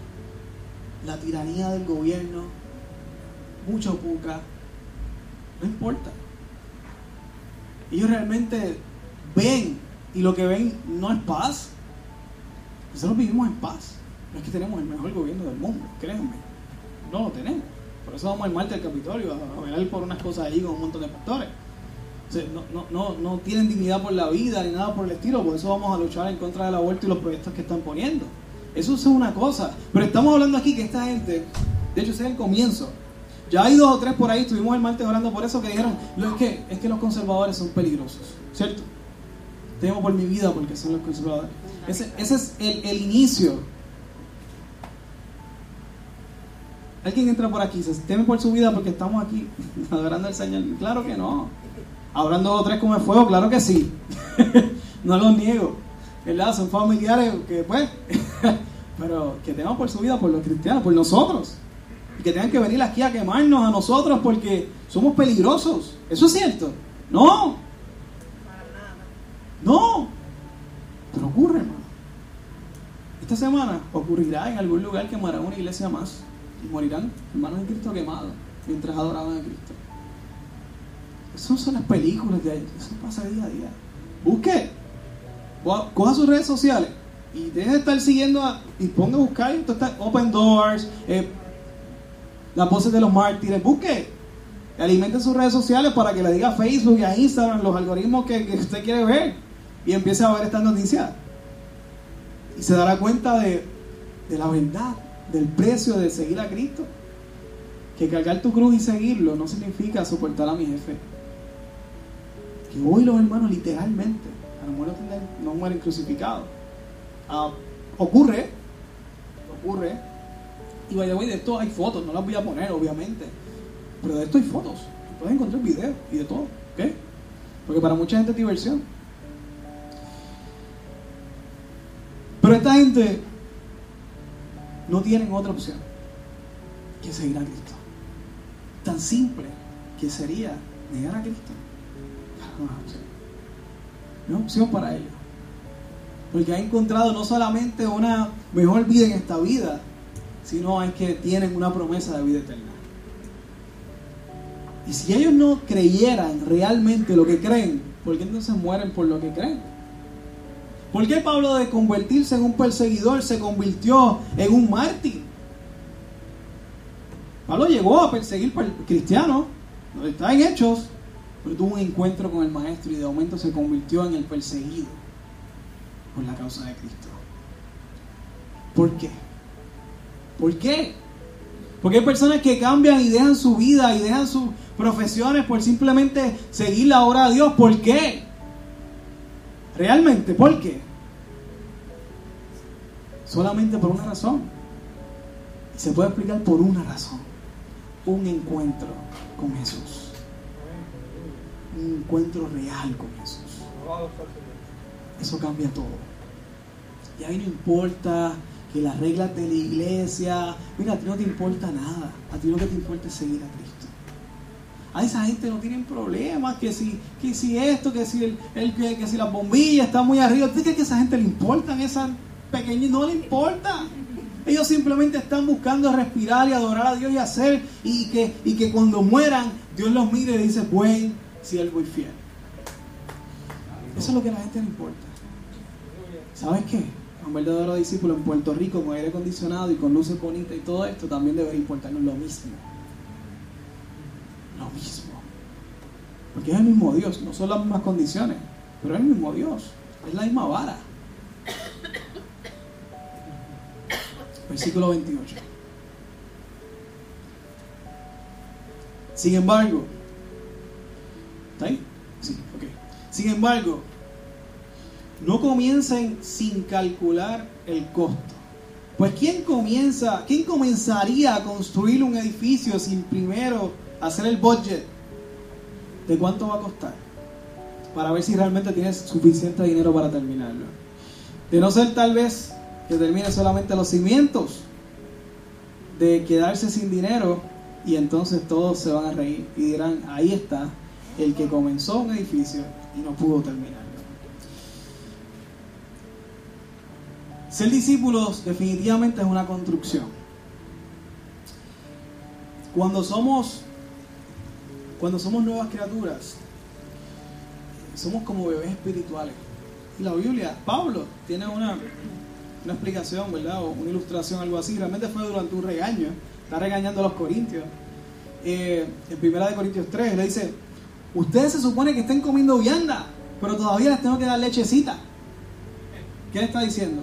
la tiranía del gobierno, mucho poca, no importa. Ellos realmente ven y lo que ven no es paz. Nosotros vivimos en paz. No es que tenemos el mejor gobierno del mundo, créanme. No lo tenemos. Por eso vamos al martes del Capitolio a, velar por unas cosas ahí con un montón de pastores. no, no, no, no tienen dignidad por la vida ni nada por el estilo. Por eso vamos a luchar en contra del aborto y los proyectos que están poniendo. Eso es una cosa. Pero estamos hablando aquí que esta gente, de hecho, ese es el comienzo. Ya hay dos o tres por ahí, estuvimos el martes orando por eso, que dijeron, es que, es que los conservadores son peligrosos, ¿cierto? Temo por mi vida porque son los conservadores. Ese, es el, el, inicio. Alguien entra por aquí, se teme por su vida porque estamos aquí adorando al Señor. Claro que no. Habrán dos o tres como el fuego, claro que sí. no lo niego. ¿verdad? Son familiares que, pues, pero que tenemos por su vida, por los cristianos, por nosotros. que tengan que venir aquí a quemarnos a nosotros porque somos peligrosos. ¿Eso es cierto? No. No. Pero ocurre, hermano. Esta semana ocurrirá en algún lugar que quemará una iglesia más y morirán hermanos de Cristo quemados mientras adoraban a Cristo. Esas son las películas de ahí. Eso pasa día a día. Busque. Coja sus redes sociales y deje de estar siguiendo y ponga a buscar. Open Doors, eh, las voces de los mártires. Busque. Alimente sus redes sociales para que le diga a Facebook y a Instagram los algoritmos que, que usted quiere ver y empiece a ver estas noticias. Y se dará cuenta de, de la verdad, del precio de seguir a Cristo. Que cargar tu cruz y seguirlo no significa soportar a mi jefe. Que hoy los hermanos literalmente, a lo mejor no mueren crucificados. Ah, ocurre, ocurre. Y vaya, de esto hay fotos, no las voy a poner obviamente. Pero de esto hay fotos. Puedes encontrar videos y de todo. Porque para mucha gente es diversión. Pero esta gente no tienen otra opción que seguir a Cristo. Tan simple que sería negar a Cristo. No es opción para ellos. Porque ha encontrado no solamente una mejor vida en esta vida, sino es que tienen una promesa de vida eterna. Y si ellos no creyeran realmente lo que creen, ¿por qué entonces mueren por lo que creen? ¿Por qué Pablo de convertirse en un perseguidor se convirtió en un mártir? Pablo llegó a perseguir cristianos, está en hechos, pero tuvo un encuentro con el maestro y de momento se convirtió en el perseguido por la causa de Cristo. ¿Por qué? ¿Por qué? Porque hay personas que cambian y dejan su vida y dejan sus profesiones por simplemente seguir la obra de Dios. ¿Por qué? Realmente, ¿por qué? Solamente por una razón. Y se puede explicar por una razón. Un encuentro con Jesús. Un encuentro real con Jesús. Eso cambia todo. Y ahí no importa que las reglas de la iglesia, mira, a ti no te importa nada. A ti lo que te importa es seguir a Cristo. A esa gente no tienen problemas, que si, que si esto, que si el, el que, si las bombillas están muy arriba. ¿Tú crees que a esa gente le importan esas pequeñas? No le importa. Ellos simplemente están buscando respirar y adorar a Dios y hacer, y que, y que cuando mueran, Dios los mire y dice, buen siervo y fiel. Eso es lo que a la gente le importa. ¿Sabes qué? Un verdadero discípulo en Puerto Rico con aire acondicionado y con luces bonitas y todo esto también debería importarnos lo mismo lo mismo. Porque es el mismo Dios, no son las mismas condiciones, pero es el mismo Dios, es la misma vara. Versículo 28. Sin embargo, Sin embargo, no comiencen sin calcular el costo. Pues ¿quién comienza, quién comenzaría a construir un edificio sin primero hacer el budget de cuánto va a costar para ver si realmente tienes suficiente dinero para terminarlo. De no ser tal vez que termine solamente los cimientos, de quedarse sin dinero y entonces todos se van a reír y dirán, ahí está el que comenzó un edificio y no pudo terminarlo. Ser discípulos definitivamente es una construcción. Cuando somos cuando somos nuevas criaturas, somos como bebés espirituales. Y la Biblia, Pablo tiene una, una explicación, ¿verdad? O una ilustración, algo así. Realmente fue durante un regaño. Está regañando a los corintios. Eh, en primera de Corintios 3, le dice, ustedes se supone que estén comiendo vianda, pero todavía les tengo que dar lechecita. ¿Qué le está diciendo?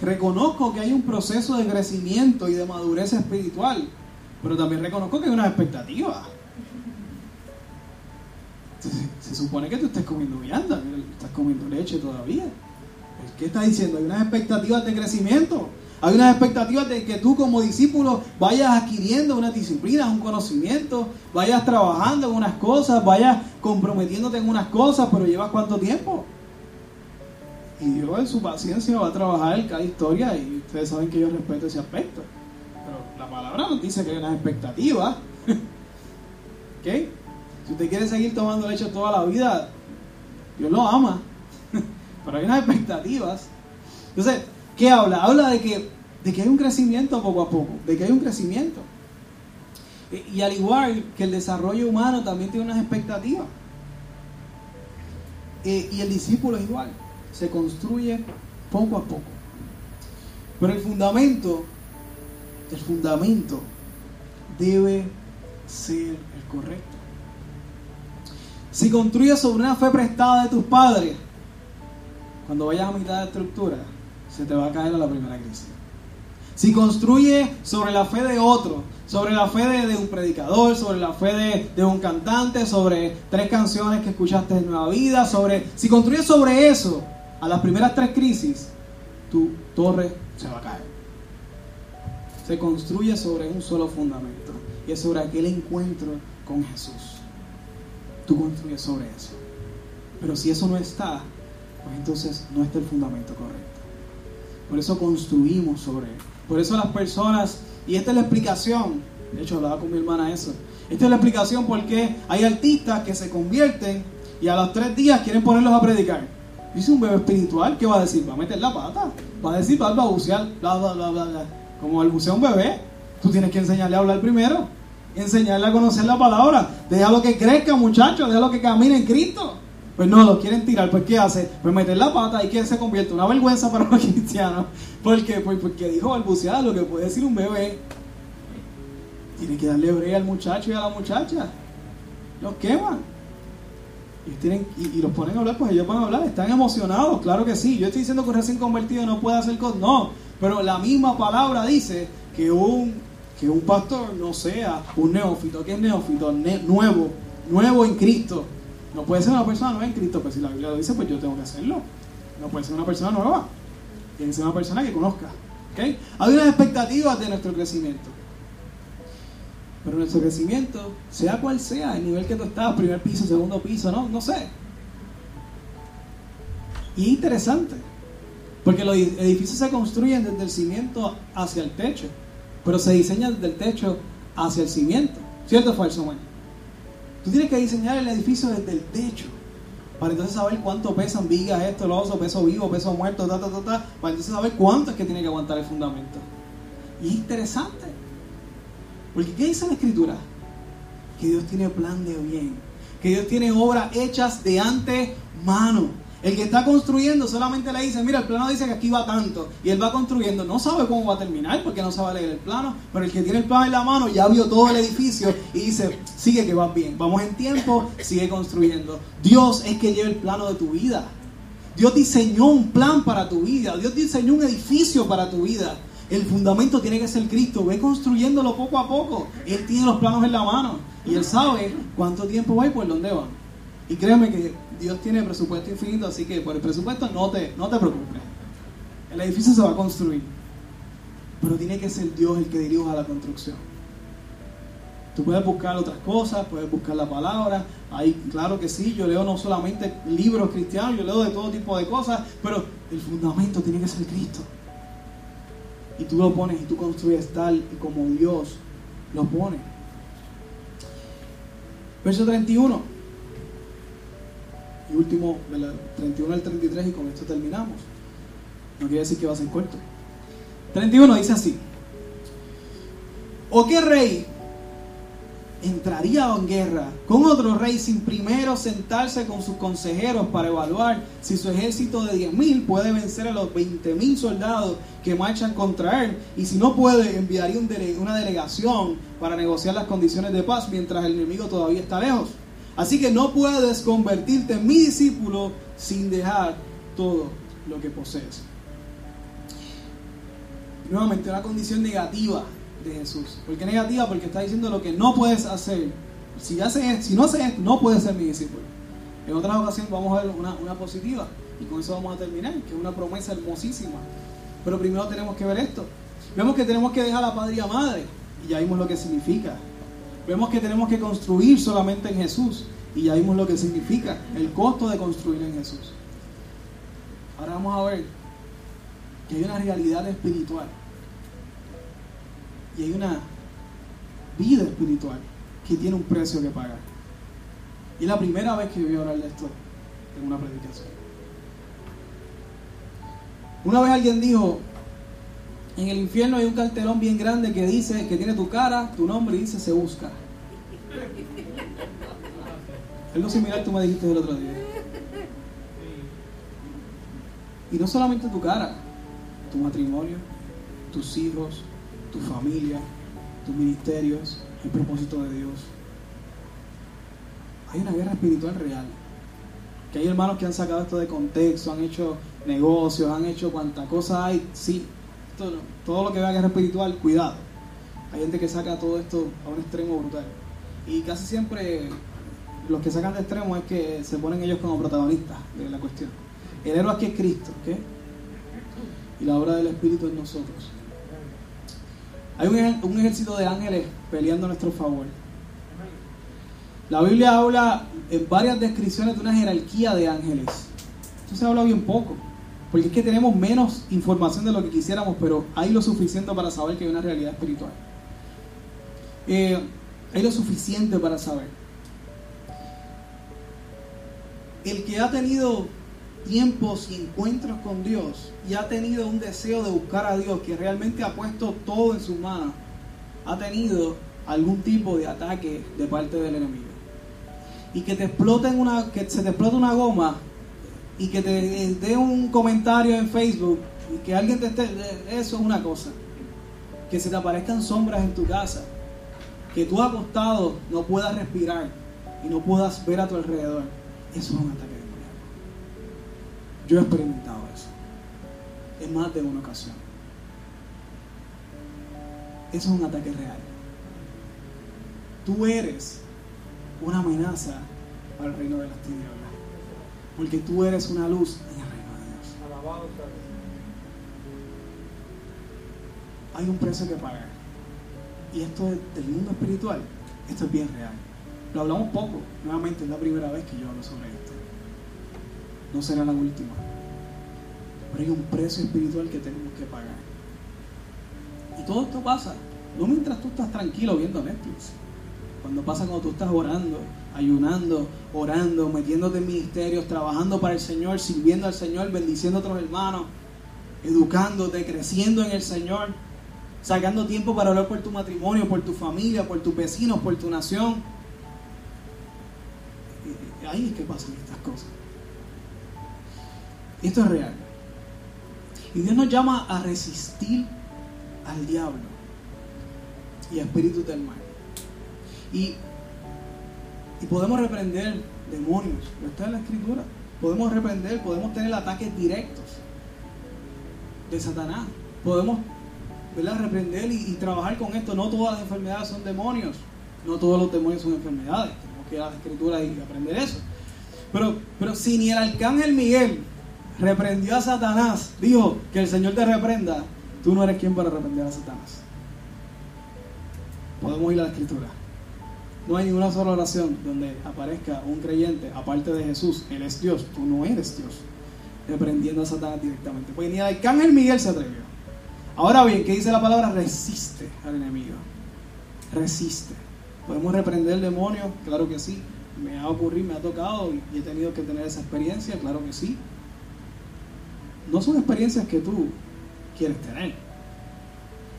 Reconozco que hay un proceso de crecimiento y de madurez espiritual, pero también reconozco que hay una expectativa. Se, supone que tú estés comiendo vianda, estás comiendo leche todavía. ¿Qué está diciendo? Hay unas expectativas de crecimiento. Hay unas expectativas de que tú como discípulo vayas adquiriendo una disciplina, un conocimiento, vayas trabajando en unas cosas, vayas comprometiéndote en unas cosas, pero llevas cuánto tiempo. Y Dios en su paciencia va a trabajar cada historia y ustedes saben que yo respeto ese aspecto la palabra nos dice que hay unas expectativas. ¿Ok? Si usted quiere seguir tomando leche toda la vida, Dios lo ama. Pero hay unas expectativas. Entonces, ¿qué habla? Habla de que, de que hay un crecimiento poco a poco, de que hay un crecimiento. Y, al igual que el desarrollo humano también tiene unas expectativas. y el discípulo es igual, se construye poco a poco. Pero el fundamento, el fundamento debe ser el correcto. Si construyes sobre una fe prestada de tus padres, cuando vayas a mitad de estructura, se te va a caer a la primera crisis. Si construyes sobre la fe de otro, sobre la fe de, un predicador, sobre la fe de, de, un cantante, sobre tres canciones que escuchaste en Nueva Vida, sobre si construyes sobre eso a las primeras tres crisis, tu torre se va a caer. Se construye sobre un solo fundamento y es sobre aquel encuentro con Jesús. Tú construyes sobre eso. Pero si eso no está, pues entonces no está el fundamento correcto. Por eso construimos sobre él. Por eso las personas, y esta es la explicación, de hecho hablaba con mi hermana eso, esta es la explicación por qué hay artistas que se convierten y a los tres días quieren ponerlos a predicar. Dice un bebé espiritual, ¿qué va a decir? Va a meter la pata, va a decir, va a bucear, bla, bla, bla, bla, bla. Como el bucea un bebé, tú tienes que enseñarle a hablar primero, enseñarle a conocer la palabra, déjalo que crezca muchachos, déjalo que camine en Cristo. Pues no, lo quieren tirar, pues ¿qué hace? Pues meter la pata y que se convierte una vergüenza para los cristianos. ¿Por qué? Pues porque dijo balbucear lo que puede decir un bebé. Tiene que darle brea al muchacho y a la muchacha. Los queman y, tienen, y, los ponen a hablar, pues ellos van a hablar, están emocionados, claro que sí. Yo estoy diciendo que un recién convertido no puede hacer cosas, no, pero la misma palabra dice que un, que un pastor no sea un neófito. ¿Qué es neófito? nuevo, nuevo en Cristo. No puede ser una persona nueva en Cristo, pues si la Biblia lo dice, pues yo tengo que hacerlo. No puede ser una persona nueva, tiene que ser una persona que conozca. ¿okay? Hay unas expectativas de nuestro crecimiento. Pero nuestro crecimiento, sea cual sea, el nivel que tú estás, primer piso, segundo piso, no, no sé. Y es interesante, porque los edificios se construyen desde el cimiento hacia el techo, pero se diseñan desde el techo hacia el cimiento. ¿Cierto falso, man? Tú tienes que diseñar el edificio desde el techo, para entonces saber cuánto pesan vigas, esto, lo otro, peso vivo, peso muerto, ta, ta, ta, ta, para entonces saber cuánto es que tiene que aguantar el fundamento. Y es interesante. Porque ¿qué dice la escritura? Que Dios tiene plan de bien. Que Dios tiene obras hechas de antemano. El que está construyendo solamente le dice, mira, el plano dice que aquí va tanto. Y él va construyendo. No sabe cómo va a terminar porque no sabe leer el plano. Pero el que tiene el plano en la mano ya vio todo el edificio y dice, sigue que va bien. Vamos en tiempo, sigue construyendo. Dios es que lleva el plano de tu vida. Dios diseñó un plan para tu vida. Dios diseñó un edificio para tu vida. El fundamento tiene que ser Cristo. Ve construyéndolo poco a poco. Él tiene los planos en la mano. Y Él sabe cuánto tiempo va y por dónde va. Y créeme que Dios tiene presupuesto infinito, así que por el presupuesto no te, no te preocupes. El edificio se va a construir. Pero tiene que ser Dios el que dirija la construcción. Tú puedes buscar otras cosas, puedes buscar la palabra. Ahí, claro que sí, yo leo no solamente libros cristianos, yo leo de todo tipo de cosas, pero el fundamento tiene que ser Cristo y tú lo pones y tú construyes tal y como Dios lo pone. Verso 31. Y último, 31 al 33 y con esto terminamos. No quiere decir que va a ser corto. 31 dice así. ¿O qué rey entraría en guerra con otro rey sin primero sentarse con sus consejeros para evaluar si su ejército de 10.000 puede vencer a los 20.000 soldados que marchan contra él y si no puede enviaría una delegación para negociar las condiciones de paz mientras el enemigo todavía está lejos. Así que no puedes convertirte en mi discípulo sin dejar todo lo que posees. Nuevamente, una condición negativa de Jesús. ¿Por qué negativa? Porque está diciendo lo que no puedes hacer. Si, haces, si no haces esto, no puedes ser mi discípulo. En otras ocasiones vamos a ver una, positiva y con eso vamos a terminar, que es una promesa hermosísima. Pero primero tenemos que ver esto. Vemos que tenemos que dejar a padre y a madre y ya vimos lo que significa. Vemos que tenemos que construir solamente en Jesús y ya vimos lo que significa, el costo de construir en Jesús. Ahora vamos a ver que hay una realidad espiritual Y hay una vida espiritual que tiene un precio que pagar. Y es la primera vez que voy a hablar de esto en una predicación. Una vez alguien dijo, en el infierno hay un cartelón bien grande que dice, que tiene tu cara, tu nombre y dice se busca. Algo similar tú me dijiste el otro día. Y no solamente tu cara, tu matrimonio, tus hijos, tu familia, tus ministerios, el propósito de Dios. Hay una guerra espiritual real. Que hay hermanos que han sacado esto de contexto, han hecho negocios, han hecho cuanta cosa hay. Sí, todo, lo que vea guerra espiritual, cuidado. Hay gente que saca todo esto a un extremo brutal. Y casi siempre los que sacan de extremo es que se ponen ellos como protagonistas de la cuestión. El héroe aquí es Cristo, ¿ok? Y la obra del Espíritu en nosotros. Hay un, ejército de ángeles peleando a nuestro favor. La Biblia habla en varias descripciones de una jerarquía de ángeles. Esto se habla bien poco, porque es que tenemos menos información de lo que quisiéramos, pero hay lo suficiente para saber que hay una realidad espiritual. Eh, hay lo suficiente para saber. El que ha tenido tiempos y encuentros con Dios y ha tenido un deseo de buscar a Dios, que realmente ha puesto todo en su mano, ha tenido algún tipo de ataque de parte del enemigo. Y que te exploten una, que se te explote una goma y que te dé un comentario en Facebook y que alguien te esté, eso es una cosa. Que se te aparezcan sombras en tu casa, que tú acostado no puedas respirar y no puedas ver a tu alrededor. Eso es un ataque yo he experimentado eso. En más de una ocasión. Eso es un ataque real. Tú eres una amenaza el reino de las tinieblas. Porque tú eres una luz en el reino de Dios. Hay un precio que pagar. Y esto del mundo espiritual, esto es bien real. Lo hablamos poco. Nuevamente es la primera vez que yo hablo sobre esto no será la última. Pero hay un precio espiritual que tenemos que pagar. Y todo esto pasa, no mientras tú estás tranquilo viendo Netflix. Cuando pasa cuando tú estás orando, ayunando, orando, metiéndote en ministerios, trabajando para el Señor, sirviendo al Señor, bendiciendo a otros hermanos, educándote, creciendo en el Señor, sacando tiempo para orar por tu matrimonio, por tu familia, por tus vecinos, por tu nación. Ahí es que pasan estas cosas. Esto es real. Y Dios nos llama a resistir al diablo y a espíritus del mal. Y, y podemos reprender demonios. Está en la escritura. Podemos reprender, podemos tener ataques directos de Satanás. Podemos ¿verdad? reprender y, y, trabajar con esto. No todas las enfermedades son demonios. No todos los demonios son enfermedades. Tenemos que ir a la escritura y aprender eso. Pero, pero si ni el arcángel Miguel reprendió a Satanás, dijo que el Señor te reprenda, tú no eres quien para reprender a Satanás. Podemos ir a la escritura. No hay ninguna sola oración donde aparezca un creyente, aparte de Jesús, Él es Dios, tú no eres Dios, reprendiendo a Satanás directamente. Pues ni el arcángel Miguel se atrevió. Ahora bien, ¿qué dice la palabra? Resiste al enemigo. Resiste. ¿Podemos reprender el demonio? Claro que sí. Me ha ocurrido, me ha tocado y he tenido que tener esa experiencia, claro que sí no son experiencias que tú quieres tener.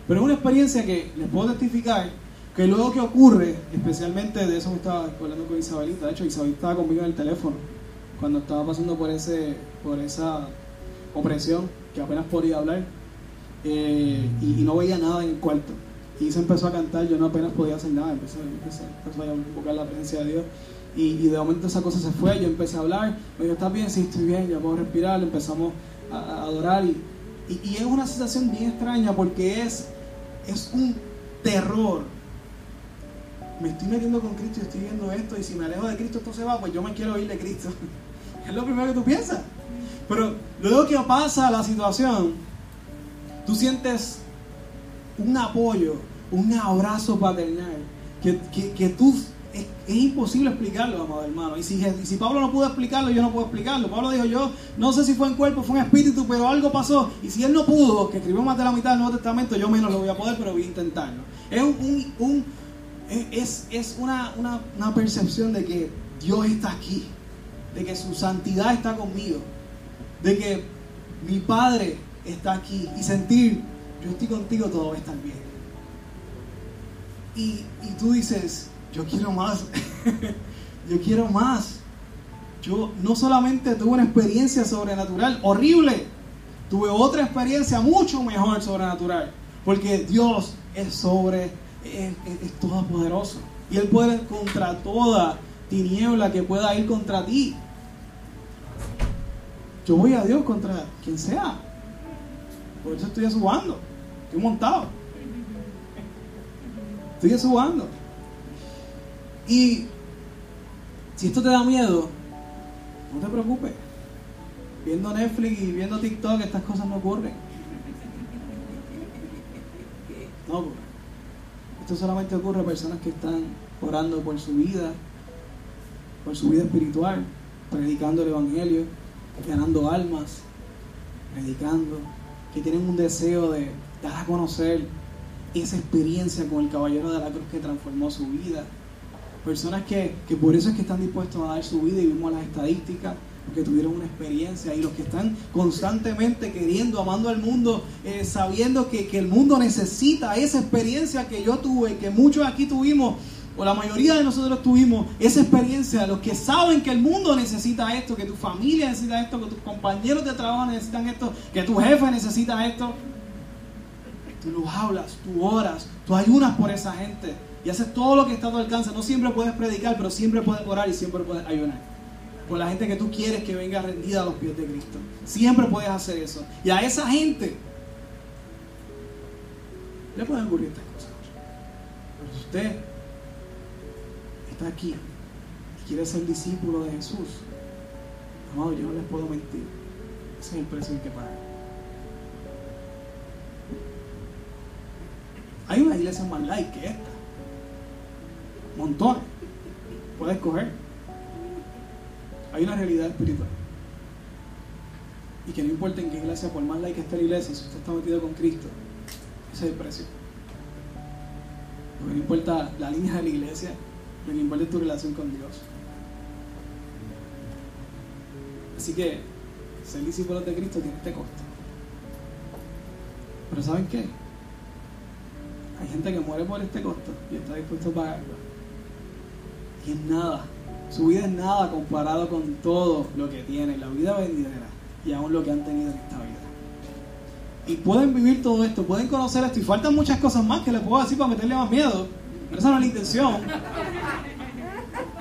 Pero es una experiencia que les puedo testificar que luego que ocurre, especialmente de eso me estaba hablando con Isabelita, de hecho Isabelita estaba conmigo en el teléfono cuando estaba pasando por ese por esa opresión que apenas podía hablar eh, y, no veía nada en el cuarto y se empezó a cantar, yo no apenas podía hacer nada, empecé, empecé, a invocar la presencia de Dios y, de momento esa cosa se fue, yo empecé a hablar, me dijo, ¿estás bien? Sí, estoy bien, ya puedo respirar, empezamos a, adorar. Y, y, es una sensación bien extraña porque es, es un terror. Me estoy metiendo con Cristo y estoy viendo esto y si me alejo de Cristo esto se va, pues yo me quiero ir de Cristo. es lo primero que tú piensas. Pero luego que pasa la situación, tú sientes un apoyo, un abrazo paternal, que, que, que tú es, imposible explicarlo, amado hermano. Y si, si Pablo no pudo explicarlo, yo no puedo explicarlo. Pablo dijo, yo no sé si fue en cuerpo, fue en espíritu, pero algo pasó. Y si él no pudo, que escribió más de la mitad del Nuevo Testamento, yo menos lo voy a poder, pero voy a intentarlo. Es, un, es, es una, una, una percepción de que Dios está aquí, de que su santidad está conmigo, de que mi Padre está aquí y sentir, yo estoy contigo, todo va a estar bien. Y, y tú dices, yo quiero más, yo quiero más. Yo no solamente tuve una experiencia sobrenatural horrible, tuve otra experiencia mucho mejor sobrenatural, porque Dios es sobre, es, es, todopoderoso y Él puede contra toda tiniebla que pueda ir contra ti. Yo voy a Dios contra quien sea. Por eso estoy subando, estoy montado. Estoy subando. Y si esto te da miedo, no te preocupes. Viendo Netflix y viendo TikTok, estas cosas no ocurren. No. Esto solamente ocurre a personas que están orando por su vida, por su vida espiritual, predicando el Evangelio, ganando almas, predicando, que tienen un deseo de dar a conocer esa experiencia con el Caballero de la Cruz que transformó su vida. Personas que, por eso es que están dispuestos a dar su vida y vimos las estadísticas, porque tuvieron una experiencia y los que están constantemente queriendo, amando al mundo, eh, sabiendo que, que el mundo necesita esa experiencia que yo tuve, que muchos aquí tuvimos, o la mayoría de nosotros tuvimos esa experiencia, los que saben que el mundo necesita esto, que tu familia necesita esto, que tus compañeros de trabajo necesitan esto, que tu jefe necesita esto. Tú lo hablas, tú oras, tú ayunas por esa gente y haces todo lo que está a tu alcance. No siempre puedes predicar, pero siempre puedes orar y siempre puedes ayunar. Por la gente que tú quieres que venga rendida a los pies de Cristo. Siempre puedes hacer eso. Y a esa gente le pueden ocurrir estas cosas. Pero si usted está aquí y quiere ser discípulo de Jesús, amado, yo no les puedo mentir. Ese es el precio que pagar. Hay una iglesia más like que esta montones. Puedes escoger. Hay una realidad espiritual. Y que no importa en qué iglesia, por más que esté la iglesia, si usted está metido con Cristo, ese es el precio. Porque no importa la línea de la iglesia, lo que importa es tu relación con Dios. Así que ser discípulo de Cristo tiene este costo. Pero ¿saben qué? Hay gente que muere por este costo y está dispuesto a pagarlo y es nada. Su vida es nada comparado con todo lo que tiene, la vida venidera y aún lo que han tenido en esta vida. Y pueden vivir todo esto, pueden conocer esto y faltan muchas cosas más que les puedo decir para meterle más miedo. Pero esa no es la intención.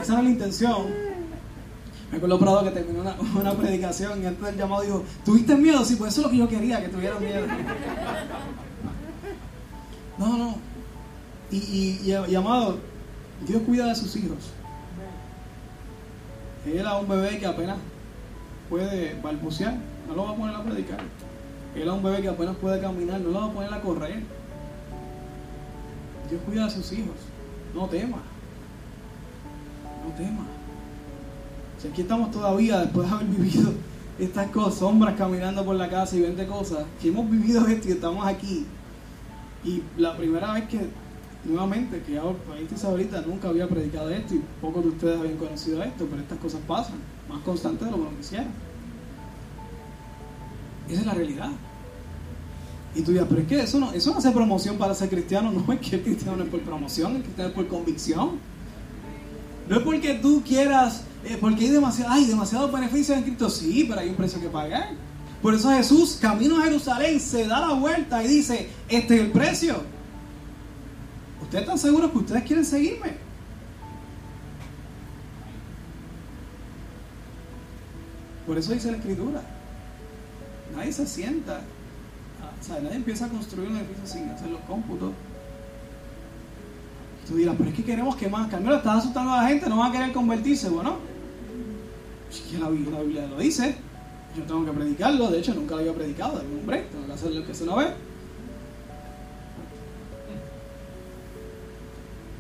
Esa no es la intención. Me acuerdo Prado que terminó una, predicación y antes del llamado dijo, ¿tuviste miedo? Sí, pues eso es lo que yo quería, que tuvieran miedo. No, no. Y, y, Dios cuida de sus hijos. Él a un bebé que apenas puede balbucear, no lo va a poner a predicar. Él a un bebé que apenas puede caminar, no lo va a poner a correr. Dios cuida de sus hijos. No tema. No tema. Si aquí estamos todavía, después de haber vivido estas cosas, sombras caminando por la casa y 20 cosas, que hemos vivido esto y estamos aquí. Y la primera vez que nuevamente, que ahorita nunca había predicado esto y pocos de ustedes habían conocido esto, pero estas cosas pasan, más constante de lo que uno quisiera. Esa es la realidad. Y tú dirás, pero es que eso no, eso no hace promoción para ser cristiano, no es que el cristiano no es por promoción, el cristiano es por convicción. No es porque tú quieras, eh, porque hay demasiado, hay demasiados beneficios en Cristo, sí, pero hay un precio que pagar. Por eso Jesús, camino a Jerusalén, se da la vuelta y dice, este es el precio. ¿Ustedes están seguros que ustedes quieren seguirme? Por eso dice la escritura. Nadie se sienta. O sea, nadie empieza a construir un edificio sin hacer los cómputos. Tú dirás, pero es que queremos que más. Carmelo, estás asustando a la gente, no van a querer convertirse. Bueno, que la, Biblia lo dice. Yo tengo que predicarlo. De hecho, nunca lo había predicado. Hombre, tengo que hacer lo que se lo ve.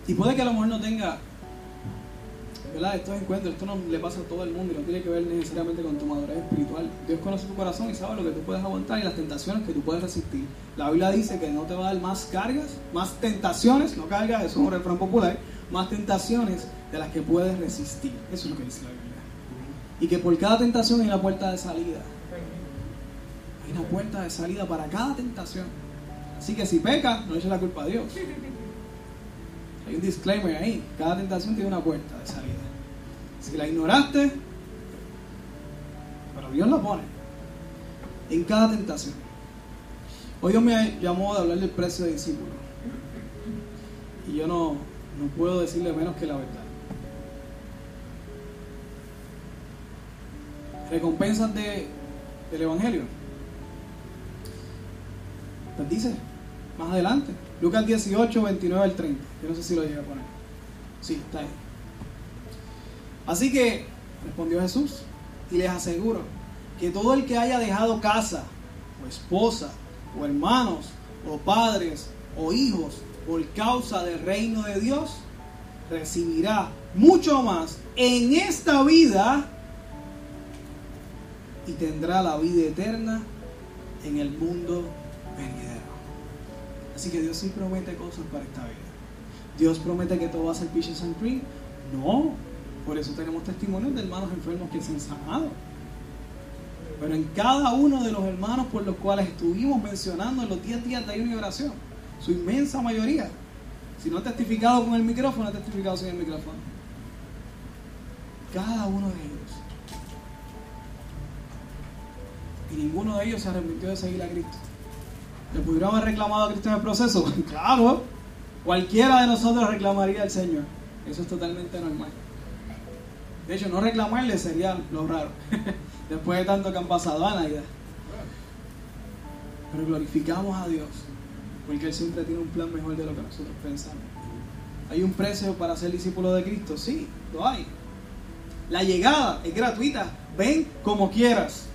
Y puede que a lo mejor no tenga ¿verdad? Estos encuentros, esto no le pasa a todo el mundo y no tiene que ver necesariamente con tu madurez espiritual. Dios conoce tu corazón y sabe lo que tú puedes aguantar y las tentaciones que tú puedes resistir. La Biblia dice que no te va a dar más cargas, más tentaciones, no cargas, eso es un refrán popular, más tentaciones de las que puedes resistir. Eso es lo que dice la Biblia. Y que por cada tentación hay una puerta de salida. Hay una puerta de salida para cada tentación. Así que si peca, no eches la culpa a Dios. Hay un disclaimer ahí. Cada tentación tiene una puerta de salida. Si la ignoraste, pero Dios la pone. En cada tentación. Hoy Dios me llamó a hablar del precio de discípulo. Y yo no, no puedo decirle menos que la verdad. Recompensas de, del Evangelio. Pues dice, más adelante, Lucas 18, 29 al 30. Yo no sé si lo llegué a poner. Sí, está ahí. Así que respondió Jesús y les aseguro que todo el que haya dejado casa, o esposa, o hermanos, o padres, o hijos, por causa del reino de Dios, recibirá mucho más en esta vida y tendrá la vida eterna en el mundo. Así que Dios sí promete cosas para esta vida. Dios promete que todo va a ser peaches and cream. No, por eso tenemos testimonios de hermanos enfermos que se han sanado. Pero en cada uno de los hermanos por los cuales estuvimos mencionando en los 10 días de ayuno y oración, su inmensa mayoría, si no ha testificado con el micrófono, ha testificado sin el micrófono. Cada uno de ellos. Y ninguno de ellos se arrepintió de seguir a Cristo. ¿Le pudieron haber reclamado a Cristo en el proceso? claro, cualquiera de nosotros reclamaría al Señor. Eso es totalmente normal. De hecho, no reclamarle sería lo raro. Después de tanto que han pasado, Ana ya. Pero glorificamos a Dios, porque Él siempre tiene un plan mejor de lo que nosotros pensamos. ¿Hay un precio para ser discípulo de Cristo? Sí, lo hay. La llegada es gratuita. Ven como quieras.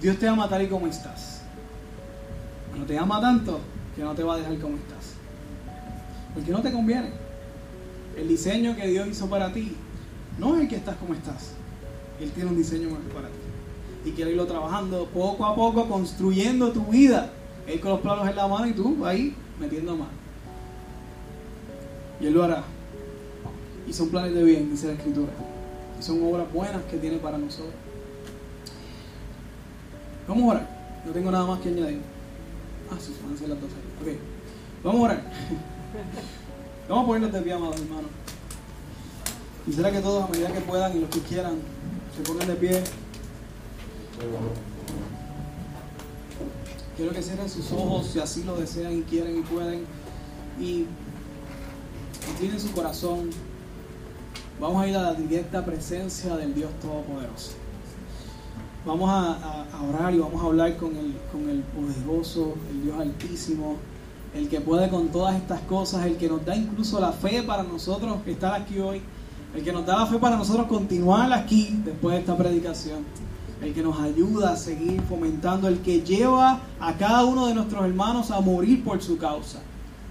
Dios te ama tal y como estás. No te ama tanto que no te va a dejar como estás. Porque no te conviene. El diseño que Dios hizo para ti no es el que estás como estás. Él tiene un diseño mejor para ti. Y quiere irlo trabajando poco a poco, construyendo tu vida. Él con los planos en la mano y tú ahí metiendo mano. Y Él lo hará. Y son planes de bien, dice la Escritura. Y son obras buenas que tiene para nosotros. Vamos a orar. No tengo nada más que añadir. Ah, sí, van a ser las dos. Ok. Vamos a orar. Vamos a ponernos de pie, amados hermanos. Quisiera que todos, a medida que puedan y los que quieran, se pongan de pie. Quiero que cierren sus ojos si así lo desean y quieren y pueden. Y tienen su corazón. Vamos a ir a la directa presencia del Dios Todopoderoso. Vamos a, orar y vamos a hablar con el, con el poderoso, el Dios Altísimo, el que puede con todas estas cosas, el que nos da incluso la fe para nosotros estar aquí hoy, el que nos da la fe para nosotros continuar aquí después de esta predicación, el que nos ayuda a seguir fomentando, el que lleva a cada uno de nuestros hermanos a morir por su causa.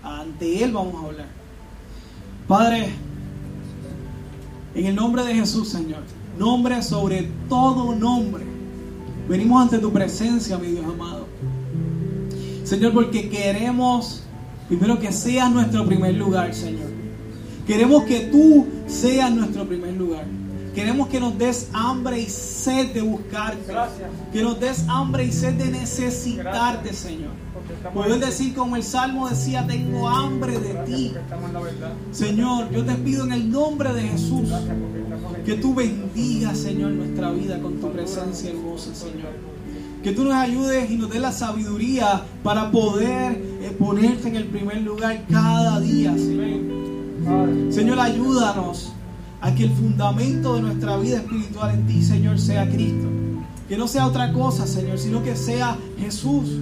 Ante Él vamos a hablar. Padre, en el nombre de Jesús, Señor, nombre sobre todo nombre, venimos ante tu presencia, mi Dios amado. Señor, porque queremos primero que seas nuestro primer lugar, Señor. Queremos que tú seas nuestro primer lugar. Queremos que nos des hambre y sed de buscarte. Que nos des hambre y sed de necesitarte, Señor. Puedes decir como el Salmo decía, tengo hambre de ti. Señor, yo te pido en el nombre de Jesús que tú bendigas, Señor, nuestra vida con tu presencia hermosa, Señor. Que tú nos ayudes y nos des la sabiduría para poder eh, ponerte en el primer lugar cada día, Señor. Señor, ayúdanos a que el fundamento de nuestra vida espiritual en ti, Señor, sea Cristo. Que no sea otra cosa, Señor, sino que sea Jesús.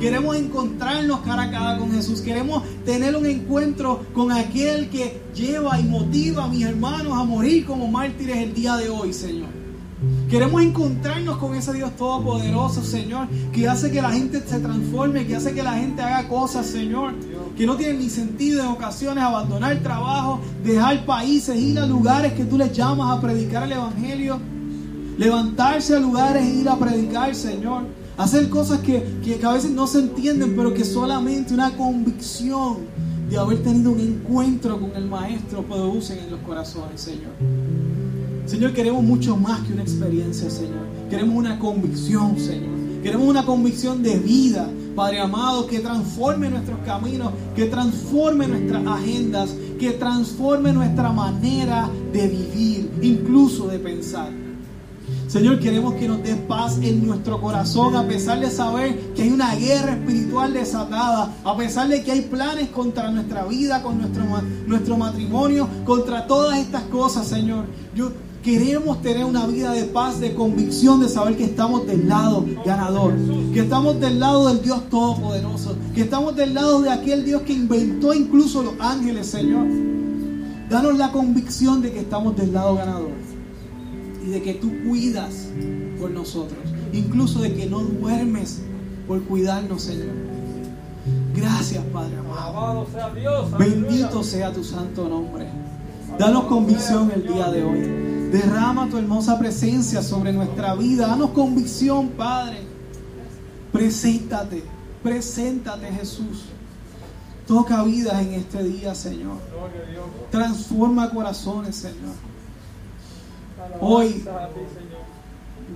Queremos encontrarnos cara a cara con Jesús. Queremos tener un encuentro con aquel que lleva y motiva a mis hermanos a morir como mártires el día de hoy, Señor. Queremos encontrarnos con ese Dios todopoderoso, Señor, que hace que la gente se transforme, que hace que la gente haga cosas, Señor, que no tienen ni sentido en ocasiones abandonar trabajo, dejar países, ir a lugares que tú les llamas a predicar el Evangelio, levantarse a lugares e ir a predicar, Señor. Hacer cosas que, que a veces no se entienden, pero que solamente una convicción de haber tenido un encuentro con el Maestro producen en los corazones, Señor. Señor, queremos mucho más que una experiencia, Señor. Queremos una convicción, Señor. Queremos una convicción de vida, Padre amado, que transforme nuestros caminos, que transforme nuestras agendas, que transforme nuestra manera de vivir, incluso de pensar. Señor, queremos que nos des paz en nuestro corazón, a pesar de saber que hay una guerra espiritual desatada, a pesar de que hay planes contra nuestra vida, con nuestro, nuestro matrimonio, contra todas estas cosas, Señor. Yo Queremos tener una vida de paz, de convicción, de saber que estamos del lado ganador, que estamos del lado del Dios Todopoderoso, que estamos del lado de aquel Dios que inventó incluso los ángeles, Señor. Danos la convicción de que estamos del lado ganador y de que tú cuidas por nosotros, incluso de que no duermes por cuidarnos, Señor. Gracias, Padre amado. Bendito sea tu santo nombre. Danos convicción el día de hoy. Derrama tu hermosa presencia sobre nuestra vida. Danos convicción, Padre. Preséntate, preséntate, Jesús. Toca vidas en este día, Señor. Transforma corazones, Señor. Hoy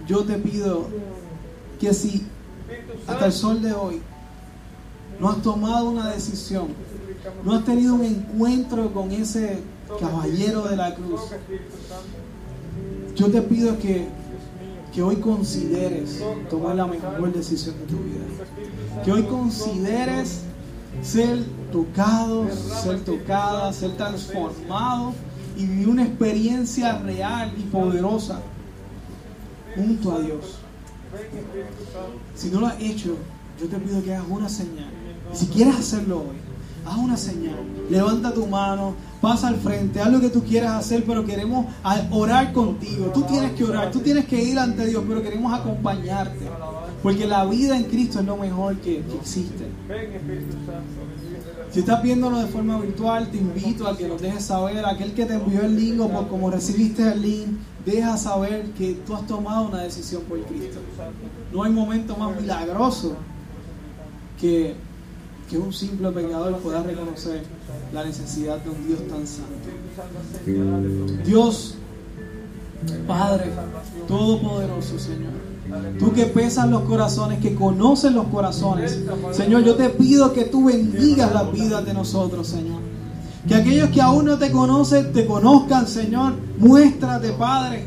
yo te pido que si hasta el sol de hoy no has tomado una decisión, no has tenido un encuentro con ese caballero de la cruz, yo te pido que, que hoy consideres tomar la mejor decisión de tu vida. Que hoy consideres ser tocado, ser tocada, ser transformado y vivir una experiencia real y poderosa junto a Dios. Si no lo has hecho, yo te pido que hagas una señal. Si quieres hacerlo hoy, haz una señal. Levanta tu mano, pasa al frente, haz lo que tú quieras hacer, pero queremos orar contigo. Tú tienes que orar, tú tienes que ir ante Dios, pero queremos acompañarte. Porque la vida en Cristo es lo mejor que, existe. Si estás viéndolo de forma virtual, te invito a que nos dejes saber. Aquel que te envió el link o por como recibiste el link, deja saber que tú has tomado una decisión por Cristo. No hay momento más milagroso que que un simple pecador pueda reconocer la necesidad de un Dios tan santo. Dios, Padre, Todopoderoso, Señor. Tú que pesas los corazones, que conoces los corazones. Señor, yo te pido que tú bendigas la vida de nosotros, Señor. Que aquellos que aún no te conocen, te conozcan, Señor. Muéstrate, Padre.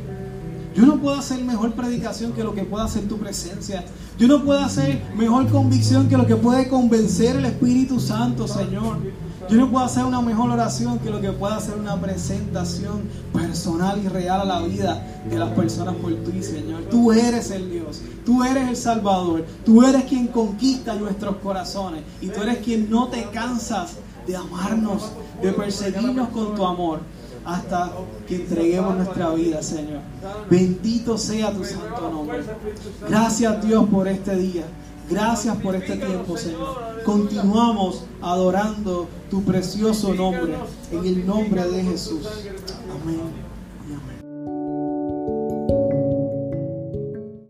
Yo no puedo hacer mejor predicación que lo que pueda hacer tu presencia. Yo no puedo hacer mejor convicción que lo que puede convencer el Espíritu Santo, Señor. Yo no puedo hacer una mejor oración que lo que pueda hacer una presentación personal y real a la vida de las personas por ti, Señor. Tú eres el Dios, tú eres el Salvador, tú eres quien conquista nuestros corazones y tú eres quien no te cansas de amarnos, de perseguirnos con tu amor hasta que entreguemos nuestra vida, Señor. Bendito sea tu santo nombre. Gracias Dios por este día. Gracias por este tiempo, Señor. Continuamos adorando tu precioso nombre en el nombre de Jesús. Amén.